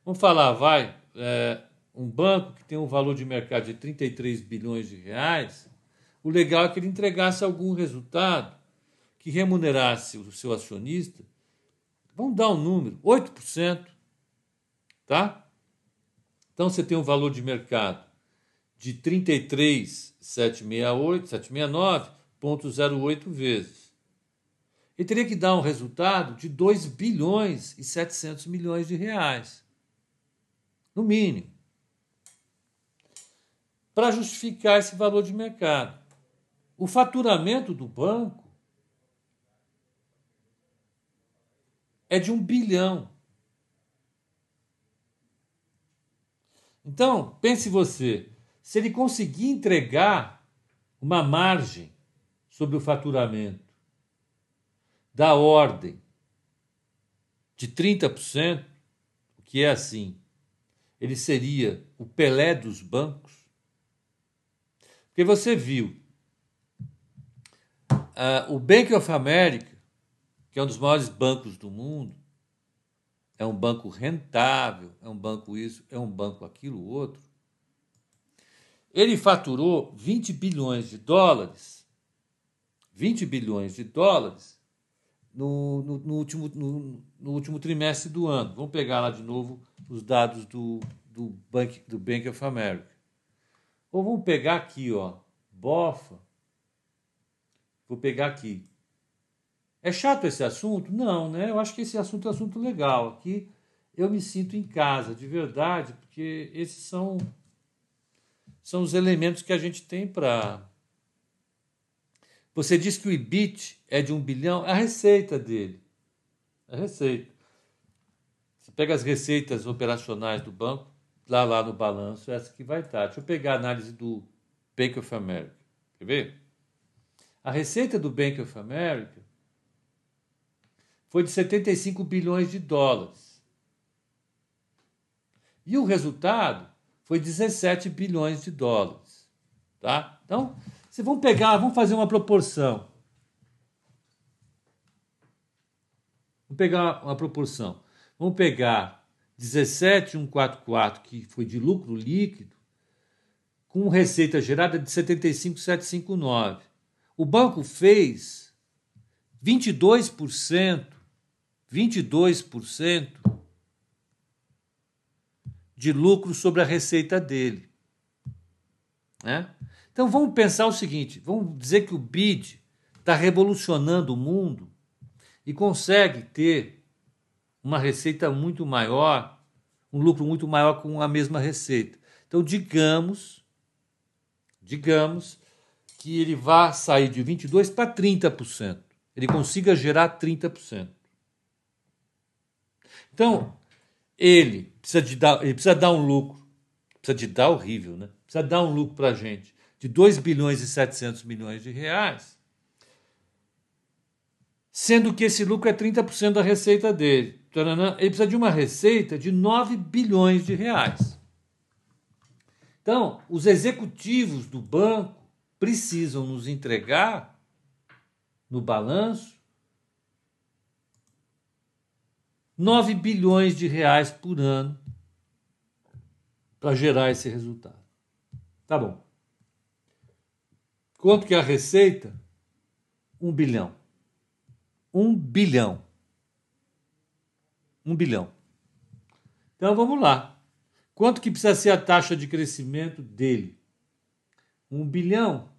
Vamos falar, vai, é, um banco que tem um valor de mercado de 33 bilhões de reais o legal é que ele entregasse algum resultado que remunerasse o seu acionista. Vamos dar um número, 8%. Tá? Então você tem um valor de mercado de 33,768, 769,08 vezes. Ele teria que dar um resultado de 2 bilhões e 700 milhões de reais. No mínimo. Para justificar esse valor de mercado. O faturamento do banco é de um bilhão. Então, pense você, se ele conseguir entregar uma margem sobre o faturamento da ordem de 30%, o que é assim, ele seria o Pelé dos bancos. Porque você viu, uh, o Bank of America, que é um dos maiores bancos do mundo, é um banco rentável, é um banco isso, é um banco aquilo, outro. Ele faturou 20 bilhões de dólares, 20 bilhões de dólares no, no, no último, no, no, último trimestre do ano. Vamos pegar lá de novo os dados do, do, Bank, do Bank of America. Ou vamos pegar aqui, ó, BOFA. Vou pegar aqui. É chato esse assunto? Não, né? Eu acho que esse assunto é um assunto legal. Aqui eu me sinto em casa, de verdade, porque esses são, são os elementos que a gente tem para você diz que o IBIT é de um bilhão, é a receita dele. É a receita. Você pega as receitas operacionais do banco, lá lá no balanço, essa que vai estar. Deixa eu pegar a análise do Bank of America. Quer ver? A receita do Bank of America foi de 75 bilhões de dólares. E o resultado foi 17 bilhões de dólares. Tá? Então, vocês vão pegar, vamos fazer uma proporção. Vamos pegar uma proporção. Vamos pegar 17,144, que foi de lucro líquido, com receita gerada de 75,759. O banco fez 22%, 22% de lucro sobre a receita dele. Né? Então vamos pensar o seguinte: vamos dizer que o BID está revolucionando o mundo e consegue ter uma receita muito maior, um lucro muito maior com a mesma receita. Então, digamos, digamos que ele vá sair de 22% para 30%. Ele consiga gerar 30%. Então, ele precisa, de dar, ele precisa dar um lucro. Precisa de dar horrível, né? Precisa dar um lucro para a gente de 2 bilhões e 700 milhões de reais, sendo que esse lucro é 30% da receita dele. Ele precisa de uma receita de 9 bilhões de reais. Então, os executivos do banco precisam nos entregar no balanço 9 bilhões de reais por ano para gerar esse resultado. Tá bom. Quanto que é a receita? Um bilhão. Um bilhão. Um bilhão. Então vamos lá. Quanto que precisa ser a taxa de crescimento dele? Um bilhão.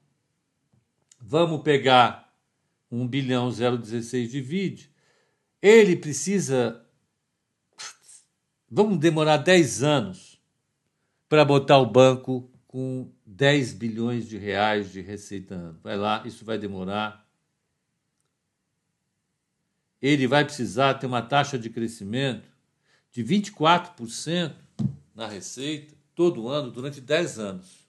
Vamos pegar um bilhão 0,16 divide. Ele precisa. Vamos demorar 10 anos para botar o banco com 10 bilhões de reais de receita ano. Vai lá, isso vai demorar. Ele vai precisar ter uma taxa de crescimento de 24% na receita todo ano durante 10 anos.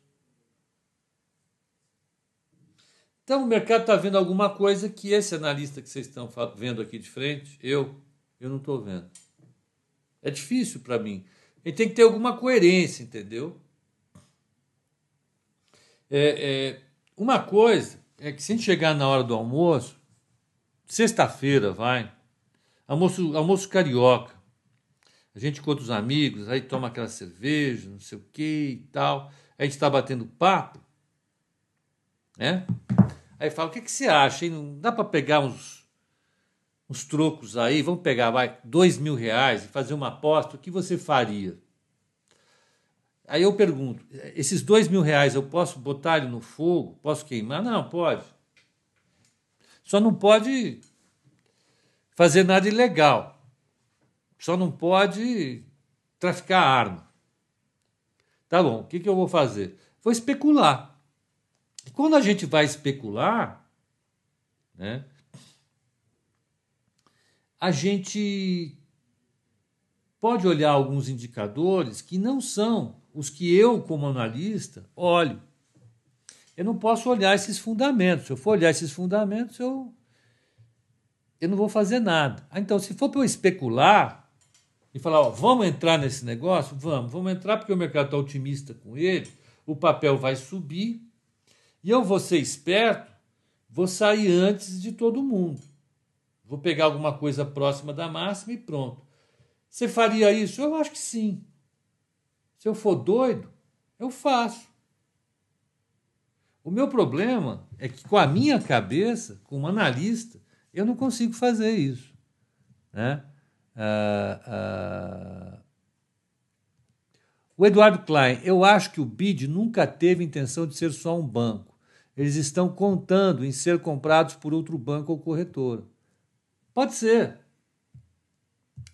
Então o mercado está vendo alguma coisa que esse analista que vocês estão vendo aqui de frente, eu, eu não estou vendo. É difícil para mim. Ele tem que ter alguma coerência, entendeu? É, é, uma coisa é que se a gente chegar na hora do almoço, sexta-feira, vai, almoço, almoço carioca, a gente encontra os amigos, aí toma aquela cerveja, não sei o que e tal, a gente está batendo papo, né? Aí fala, o que, que você acha? Hein? Não dá para pegar uns, uns trocos aí, vamos pegar, vai, dois mil reais e fazer uma aposta, o que você faria? Aí eu pergunto: esses dois mil reais eu posso botar ele no fogo? Posso queimar? Não, pode. Só não pode fazer nada ilegal. Só não pode traficar arma. Tá bom, o que, que eu vou fazer? Vou especular. Quando a gente vai especular, né, a gente pode olhar alguns indicadores que não são os que eu, como analista, olho. Eu não posso olhar esses fundamentos. Se eu for olhar esses fundamentos, eu, eu não vou fazer nada. Ah, então, se for para eu especular e falar, ó, vamos entrar nesse negócio? Vamos, vamos entrar porque o mercado está otimista com ele, o papel vai subir e eu vou ser esperto, vou sair antes de todo mundo. Vou pegar alguma coisa próxima da máxima e pronto. Você faria isso? Eu acho que sim. Se eu for doido, eu faço. O meu problema é que, com a minha cabeça, como analista, eu não consigo fazer isso. Né? Ah, ah... O Eduardo Klein, eu acho que o BID nunca teve intenção de ser só um banco. Eles estão contando em ser comprados por outro banco ou corretora. Pode ser.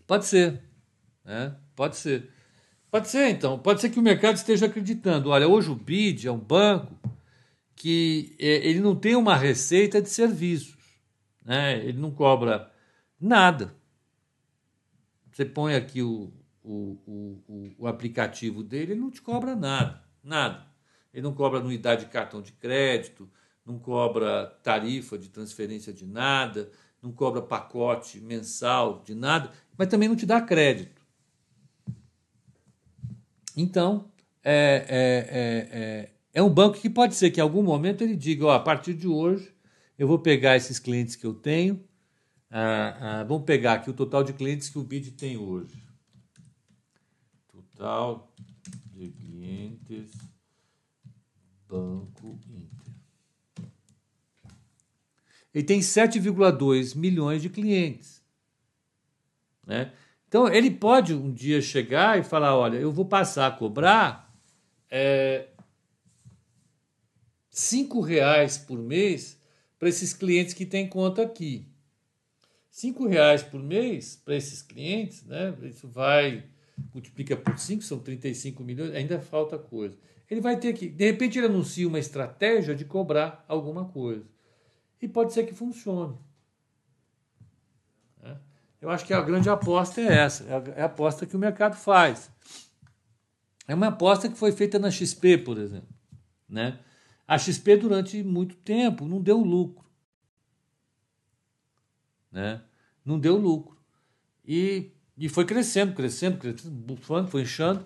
Pode ser. Né? Pode ser. Pode ser, então. Pode ser que o mercado esteja acreditando. Olha, hoje o BID é um banco que é, ele não tem uma receita de serviços. Né? Ele não cobra nada. Você põe aqui o, o, o, o aplicativo dele, ele não te cobra nada. Nada. Ele não cobra anuidade de cartão de crédito, não cobra tarifa de transferência de nada, não cobra pacote mensal de nada, mas também não te dá crédito. Então, é, é, é, é um banco que pode ser que em algum momento ele diga: ó, a partir de hoje eu vou pegar esses clientes que eu tenho, ah, ah, vamos pegar aqui o total de clientes que o BID tem hoje. Total de clientes Banco Inter. Ele tem 7,2 milhões de clientes. Né? Então, ele pode um dia chegar e falar: olha, eu vou passar a cobrar é, cinco reais por mês para esses clientes que têm conta aqui. Cinco reais por mês para esses clientes, né? Isso vai multiplica por 5, são 35 milhões, ainda falta coisa. Ele vai ter que, de repente, ele anuncia uma estratégia de cobrar alguma coisa. E pode ser que funcione. Né? Eu acho que a grande aposta é essa, é a aposta que o mercado faz. É uma aposta que foi feita na XP, por exemplo. Né? A XP, durante muito tempo, não deu lucro. Né? Não deu lucro. E, e foi crescendo, crescendo, crescendo, bufando, foi inchando.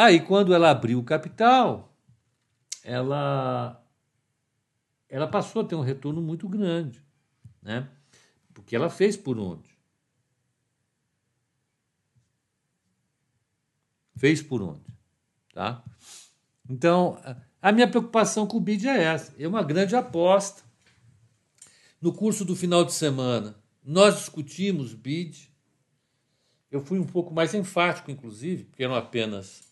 Aí, quando ela abriu o capital, ela, ela passou a ter um retorno muito grande. Né? Porque ela fez por onde? Fez por onde? Tá? Então, a minha preocupação com o BID é essa. É uma grande aposta. No curso do final de semana, nós discutimos BID. Eu fui um pouco mais enfático, inclusive, porque eram apenas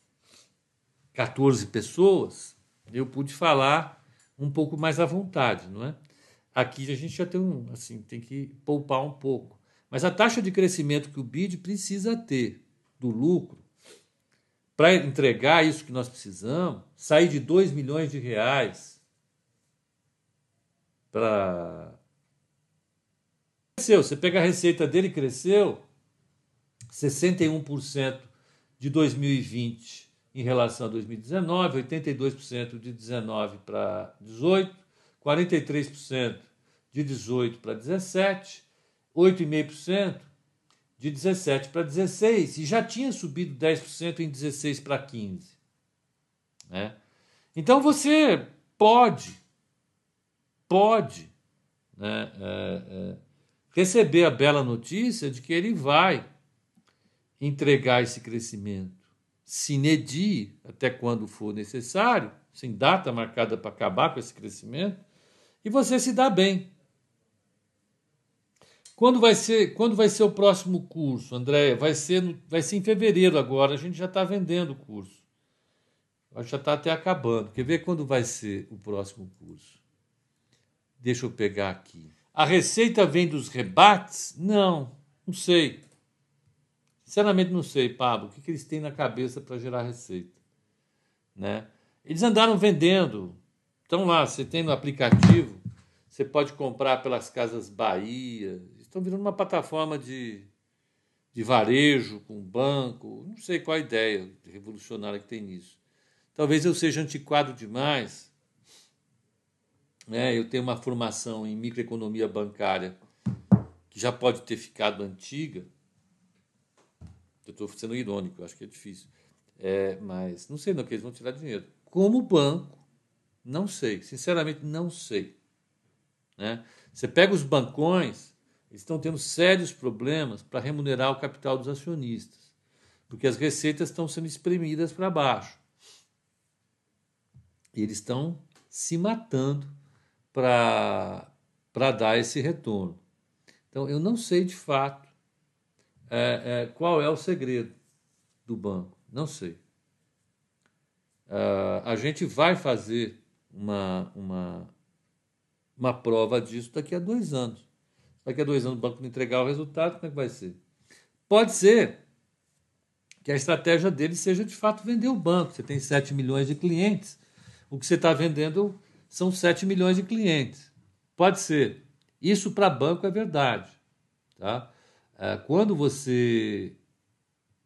14 pessoas. Eu pude falar um pouco mais à vontade, não é? Aqui a gente já tem um, assim, tem que poupar um pouco. Mas a taxa de crescimento que o BID precisa ter do lucro para entregar isso que nós precisamos, sair de 2 milhões de reais para. Cresceu, você pega a receita dele, cresceu 61% de 2020 em relação a 2019, 82% de 19 para 18, 43% de 18 para 17, 8,5% de 17 para 16 e já tinha subido 10% em 16 para 15. Né? Então você pode, pode né, é, é, receber a bela notícia de que ele vai entregar esse crescimento sine die, até quando for necessário, sem data marcada para acabar com esse crescimento, e você se dá bem. Quando vai ser, quando vai ser o próximo curso, Andréia? Vai ser, vai ser em fevereiro agora. A gente já está vendendo o curso. Já está até acabando. Quer ver quando vai ser o próximo curso? Deixa eu pegar aqui. A receita vem dos rebates? Não, não sei. Sinceramente não sei, Pablo, o que, que eles têm na cabeça para gerar receita. Né? Eles andaram vendendo. Então lá, você tem no aplicativo, você pode comprar pelas casas Bahia, estão virando uma plataforma de, de varejo com banco, não sei qual a ideia revolucionária que tem nisso. talvez eu seja antiquado demais. Né? Eu tenho uma formação em microeconomia bancária que já pode ter ficado antiga. Eu estou sendo irônico, acho que é difícil. É, mas não sei no que eles vão tirar dinheiro. Como banco, não sei. Sinceramente, não sei. Né? Você pega os bancões, eles estão tendo sérios problemas para remunerar o capital dos acionistas, porque as receitas estão sendo espremidas para baixo. E eles estão se matando para dar esse retorno. Então, eu não sei de fato é, é, qual é o segredo do banco. Não sei. Uh, a gente vai fazer uma, uma, uma prova disso daqui a dois anos. Daqui a dois anos o banco não entregar o resultado, como é que vai ser? Pode ser que a estratégia dele seja de fato vender o banco. Você tem 7 milhões de clientes, o que você está vendendo são 7 milhões de clientes. Pode ser. Isso para banco é verdade. Tá? É, quando você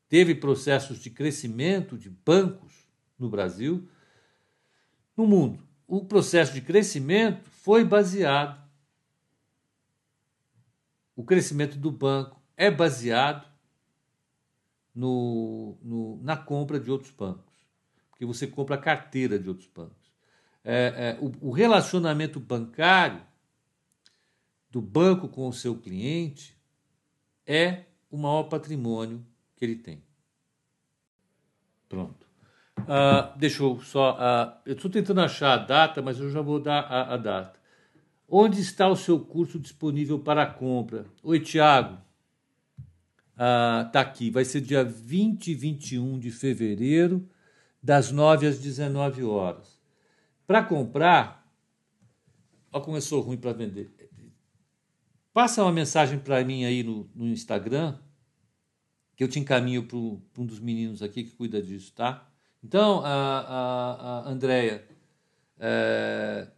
teve processos de crescimento de bancos no Brasil, no mundo, o processo de crescimento foi baseado. O crescimento do banco é baseado no, no, na compra de outros bancos, porque você compra a carteira de outros bancos. É, é, o, o relacionamento bancário do banco com o seu cliente é o maior patrimônio que ele tem. Pronto. Uh, deixa eu só. Uh, eu estou tentando achar a data, mas eu já vou dar a, a data. Onde está o seu curso disponível para compra? Oi, Tiago. Está uh, aqui. Vai ser dia 20 e 21 de fevereiro, das 9 às 19 horas. Para comprar, ó, começou ruim para vender. Passa uma mensagem para mim aí no, no, Instagram, que eu te encaminho para um dos meninos aqui que cuida disso, tá? Então, a, a, a Andrea, é,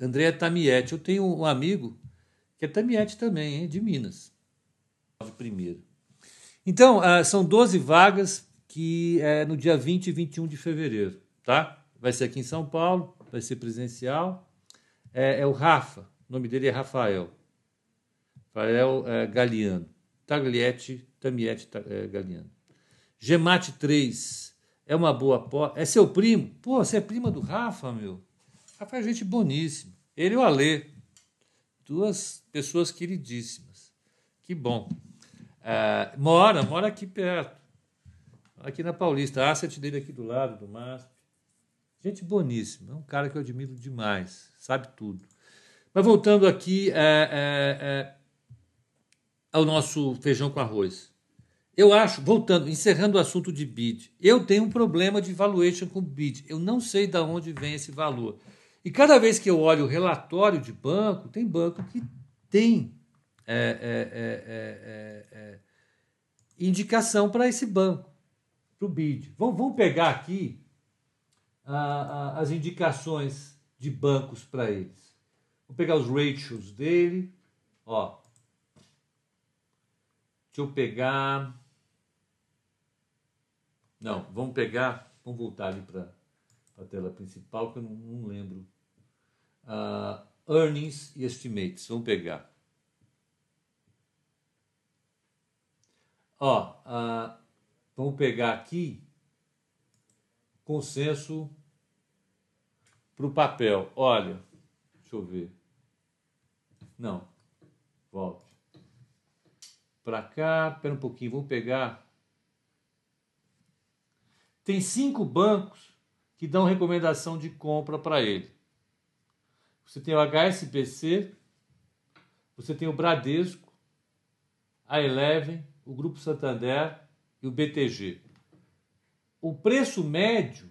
Andrea Tamietti, eu tenho um amigo que é Tamietti também, hein, de Minas, primeiro. Então, uh, são 12 vagas que é no dia 20 e 21 de fevereiro, tá? Vai ser aqui em São Paulo, vai ser presencial. É, é o Rafa, o nome dele é Rafael. Rafael é, Galiano. Taglietti, Tamietti é, Galiano. Gemate 3 é uma boa. É seu primo? Pô, você é prima do Rafa, meu. Rafa é gente boníssima. Ele e o Alê. Duas pessoas queridíssimas. Que bom. É, mora, mora aqui perto. Aqui na Paulista. A asset dele aqui do lado, do MASP. Gente boníssima. É um cara que eu admiro demais. Sabe tudo. Mas voltando aqui é, é, é, ao nosso feijão com arroz. Eu acho, voltando, encerrando o assunto de bid, eu tenho um problema de valuation com bid. Eu não sei de onde vem esse valor. E cada vez que eu olho o relatório de banco, tem banco que tem é, é, é, indicação para esse banco, para o bid. Vamos, vamos pegar aqui as indicações de bancos para eles. Vou pegar os ratios dele. Ó. Deixa eu pegar. Não, vamos pegar. Vamos voltar ali para a tela principal, que eu não, não lembro. Uh, earnings e estimates. Vamos pegar. Ó, uh, vamos pegar aqui consenso para o papel. Olha, deixa eu ver. Não. Volte. Para cá, espera um pouquinho, vamos pegar. Tem cinco bancos que dão recomendação de compra para ele. Você tem o HSBC, você tem o Bradesco, a Eleven, o Grupo Santander e o BTG. O preço médio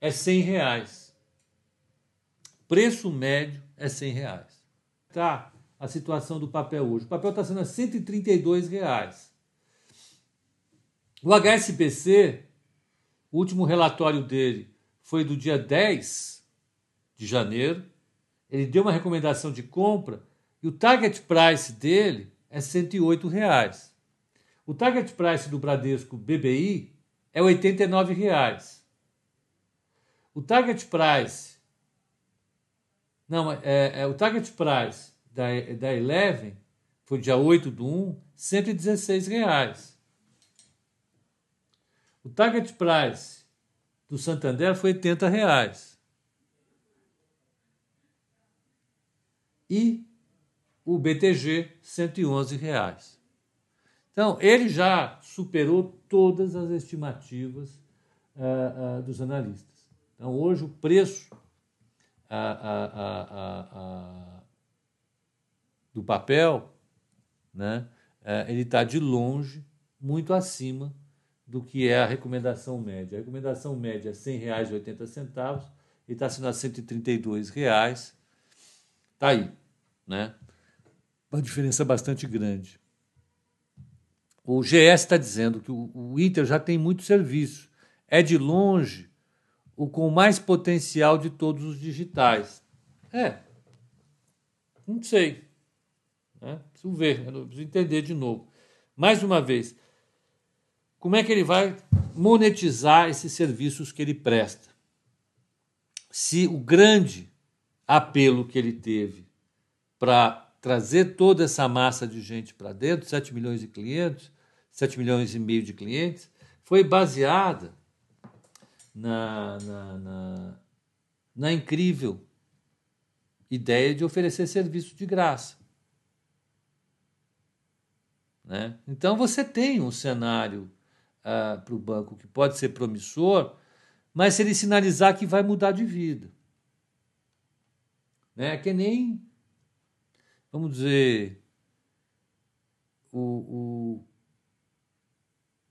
é 100 reais. Preço médio é 100 reais está a situação do papel hoje? O papel está sendo a 132 reais. O HSBC, o último relatório dele foi do dia 10 de janeiro. Ele deu uma recomendação de compra e o target price dele é 108 reais. O target price do Bradesco BBI é R$ 89,00. O target price não, é, é, o target price da, da Eleven foi dia 8 do 1, 116 reais. O target price do Santander foi 80 reais. E o BTG, 111 reais. Então, ele já superou todas as estimativas uh, uh, dos analistas. Então, hoje, o preço uh, do papel, né, eh, ele está de longe muito acima do que é a recomendação média. A recomendação média é R$ 100,80 e está sendo a R$ 132,00. Está aí. Né? Uma diferença bastante grande. O GS está dizendo que o, o Inter já tem muito serviço. É de longe o com mais potencial de todos os digitais. É. Não sei. Né? Preciso ver, preciso entender de novo. Mais uma vez, como é que ele vai monetizar esses serviços que ele presta? Se o grande apelo que ele teve para trazer toda essa massa de gente para dentro, 7 milhões de clientes, 7 milhões e meio de clientes, foi baseada na, na, na, na incrível ideia de oferecer serviço de graça. Né? Então você tem um cenário ah, para o banco que pode ser promissor, mas se ele sinalizar que vai mudar de vida. Né? Que nem, vamos dizer, o, o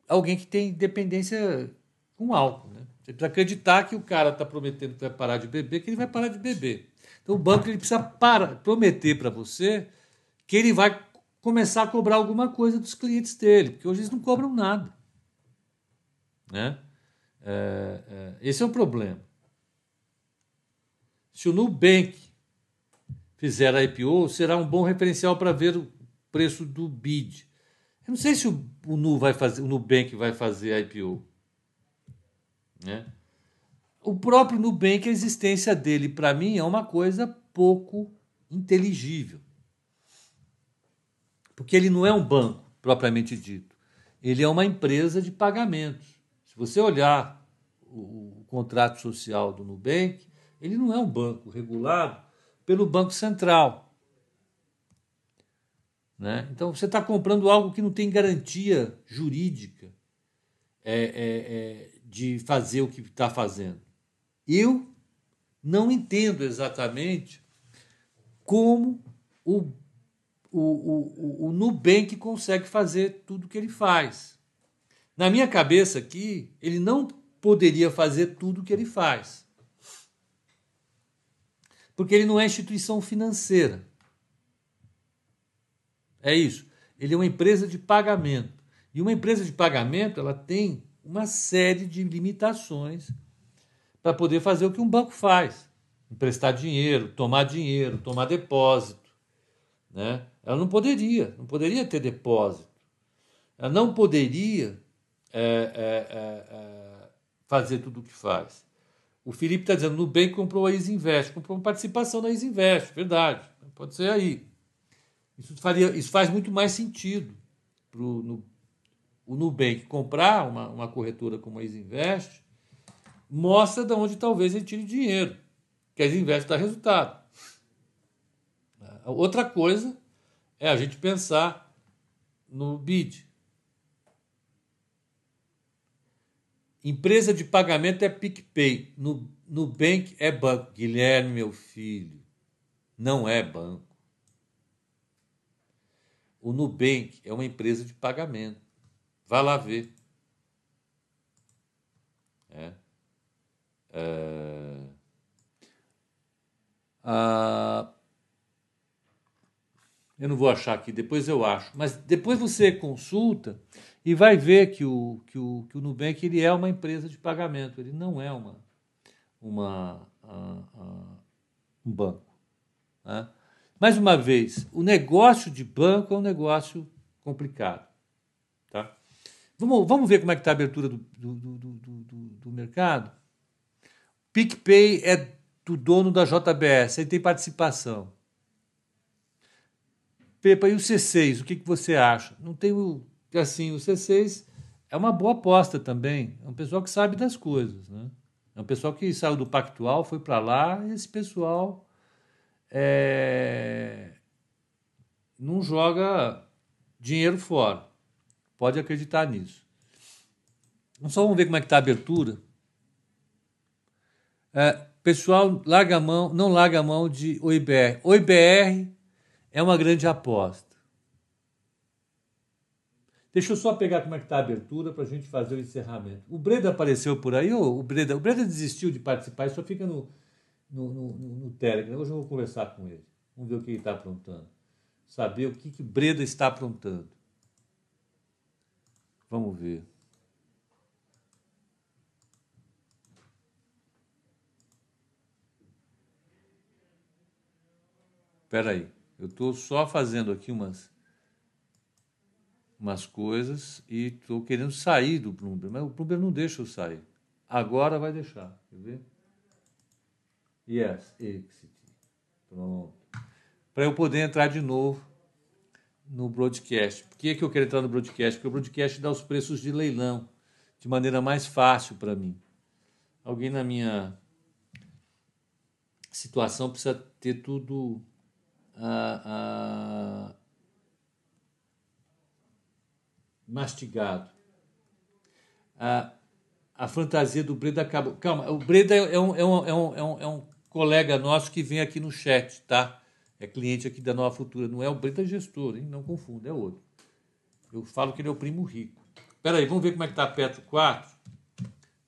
alguém que tem dependência com álcool. Né? Você precisa acreditar que o cara está prometendo que vai parar de beber, que ele vai parar de beber. Então o banco ele precisa para, prometer para você que ele vai começar a cobrar alguma coisa dos clientes dele, porque hoje eles não cobram nada. Né? É, é, esse é o problema. Se o Nubank fizer a IPO, será um bom referencial para ver o preço do BID. Eu não sei se o, o, Nu vai fazer, o Nubank vai fazer a IPO. Né? O próprio Nubank, a existência dele, para mim, é uma coisa pouco inteligível. Porque ele não é um banco, propriamente dito. Ele é uma empresa de pagamentos. Se você olhar o, o contrato social do Nubank, ele não é um banco regulado pelo Banco Central. Né? Então você está comprando algo que não tem garantia jurídica é, é, é, de fazer o que está fazendo. Eu não entendo exatamente como o, o, o, o Nubank consegue fazer tudo o que ele faz. Na minha cabeça aqui, ele não poderia fazer tudo o que ele faz. Porque ele não é instituição financeira. É isso. Ele é uma empresa de pagamento. E uma empresa de pagamento, ela tem uma série de limitações para poder fazer o que um banco faz: emprestar dinheiro, tomar dinheiro, tomar depósito. Né? Ela não poderia, não poderia ter depósito. Ela não poderia é, é, é, fazer tudo o que faz. O Felipe está dizendo, Nubank comprou a Isinvest, comprou uma participação na Isinvest, verdade, pode ser aí. Isso, faria, isso faz muito mais sentido para o o Nubank comprar uma, uma corretora como a Isinvest, mostra de onde talvez ele tire dinheiro, que a Isinvest dá resultado. Outra coisa é a gente pensar no BID. Empresa de pagamento é PicPay, no Nubank é banco. Guilherme, meu filho, não é banco. O Nubank é uma empresa de pagamento. Vá lá ver. É. É... Ah, eu não vou achar aqui, depois eu acho. Mas depois você consulta e vai ver que o, que o, que o Nubank ele é uma empresa de pagamento, ele não é uma, uma, uh, uh, um banco. Né? Mais uma vez, o negócio de banco é um negócio complicado. Vamos, vamos ver como é que está a abertura do, do, do, do, do mercado? PicPay é do dono da JBS, aí tem participação. Pepa, e o C6, o que, que você acha? Não tem o. Assim, o C6 é uma boa aposta também. É um pessoal que sabe das coisas. Né? É um pessoal que saiu do Pactual, foi para lá, e esse pessoal é, não joga dinheiro fora. Pode acreditar nisso. Só vamos ver como é que está a abertura. É, pessoal, larga mão, não larga a mão de OIBR. OIBR é uma grande aposta. Deixa eu só pegar como é que está a abertura para a gente fazer o encerramento. O Breda apareceu por aí, o Breda, o Breda desistiu de participar, só fica no, no, no, no Telegram. Hoje eu vou conversar com ele. Vamos ver o que ele está aprontando. Saber o que, que Breda está aprontando. Vamos ver. Espera aí. Eu estou só fazendo aqui umas, umas coisas e estou querendo sair do Bloomberg, mas o Bloomberg não deixa eu sair. Agora vai deixar. Quer ver? Yes, exit. Pronto. Para eu poder entrar de novo no broadcast. Por que, é que eu quero entrar no broadcast? Porque o broadcast dá os preços de leilão de maneira mais fácil para mim. Alguém na minha situação precisa ter tudo ah, mastigado. A, a fantasia do Breda acabou. Calma, o Breda é é, um, é, um, é, um, é um colega nosso que vem aqui no chat, tá? É cliente aqui da Nova Futura. Não é o Breda gestor, hein? Não confunda, é outro. Eu falo que ele é o primo rico. Espera aí, vamos ver como é que está Petro 4.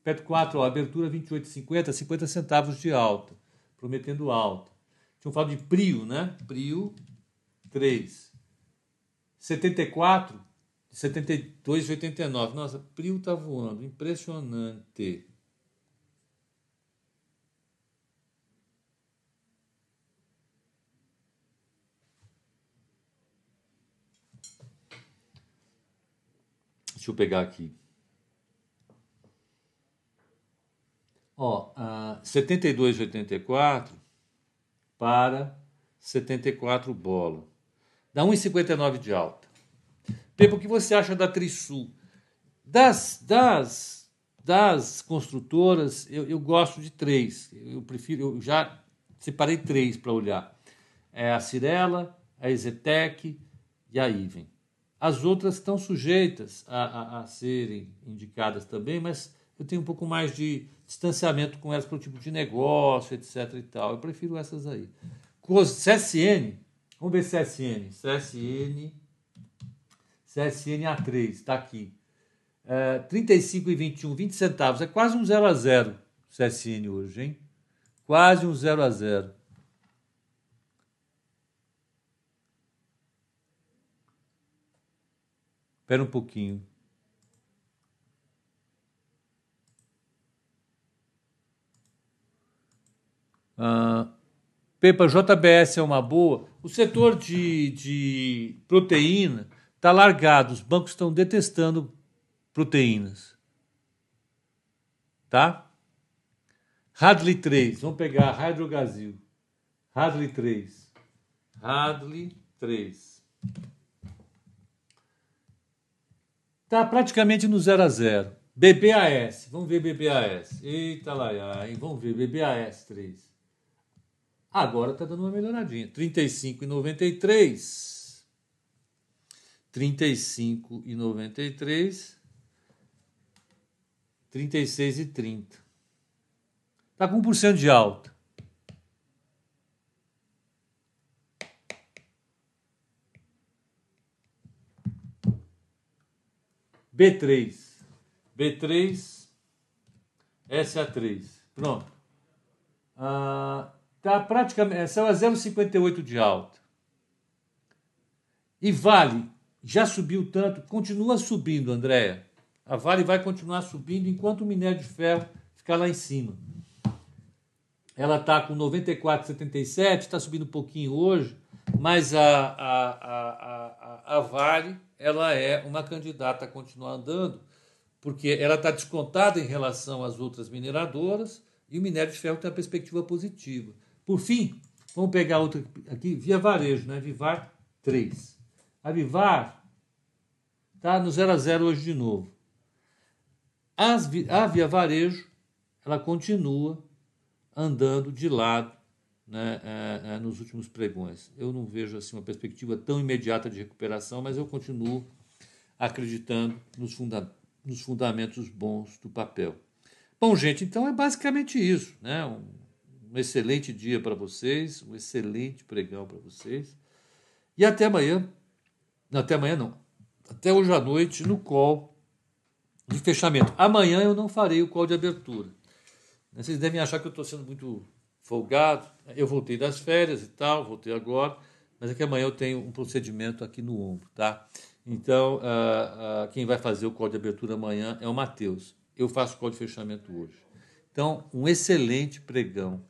Petro 4, ó, abertura 28,50, 50 centavos de alta, prometendo alta. Tinham falado de Prio, né? Prio 3. 74, 72, 89. Nossa, Prio tá voando, impressionante. Deixa eu pegar aqui. Ó, uh, 72,84 para 74 bola. Dá 1,59 de alta. Pepe, o que você acha da Trisul? Das, das, das construtoras, eu, eu gosto de três. Eu prefiro, eu já separei três para olhar. É a Cirela, a Ezetec e a Iven. As outras estão sujeitas a, a, a serem indicadas também, mas eu tenho um pouco mais de distanciamento com elas para o tipo de negócio, etc. e tal. Eu prefiro essas aí. CSN, vamos ver CSN. CSN, CSN A3, está aqui. É, 35 e 21, 20 centavos. É quase um 0 a 0 CSN hoje, hein? Quase um 0 a 0. Espera um pouquinho. Uh, Pepa, JBS é uma boa. O setor de, de proteína está largado. Os bancos estão detestando proteínas. Tá? Hadley 3. Vamos pegar Hydrogazil. Hadley 3. Hadley 3. Está praticamente no 0 a 0. BBAS. Vamos ver BBAS. Eita lá, vamos ver BBAS 3. Agora está dando uma melhoradinha. 35,93. 35,93. 36,30. Está com 1% de alta. B3. B3. SA3. Pronto. Ah, Está praticamente, saiu a 0,58 de alta. E Vale já subiu tanto, continua subindo, Andréia. A Vale vai continuar subindo enquanto o minério de ferro ficar lá em cima. Ela está com 94,77, está subindo um pouquinho hoje, mas a, a, a, a, a Vale ela é uma candidata a continuar andando, porque ela está descontada em relação às outras mineradoras e o minério de ferro tem uma perspectiva positiva. Por fim, vamos pegar outra aqui, Via Varejo, né? Vivar 3. A Vivar está no 0 a 0 hoje de novo. As, a Via Varejo ela continua andando de lado né, é, é, nos últimos pregões. Eu não vejo assim uma perspectiva tão imediata de recuperação, mas eu continuo acreditando nos, funda nos fundamentos bons do papel. Bom, gente, então é basicamente isso. Né? Um, um excelente dia para vocês, um excelente pregão para vocês. E até amanhã. Não, até amanhã não. Até hoje à noite no call de fechamento. Amanhã eu não farei o call de abertura. Vocês devem achar que eu estou sendo muito folgado. Eu voltei das férias e tal, voltei agora, mas é que amanhã eu tenho um procedimento aqui no ombro, tá? Então, uh, uh, quem vai fazer o call de abertura amanhã é o Matheus. Eu faço o call de fechamento hoje. Então, um excelente pregão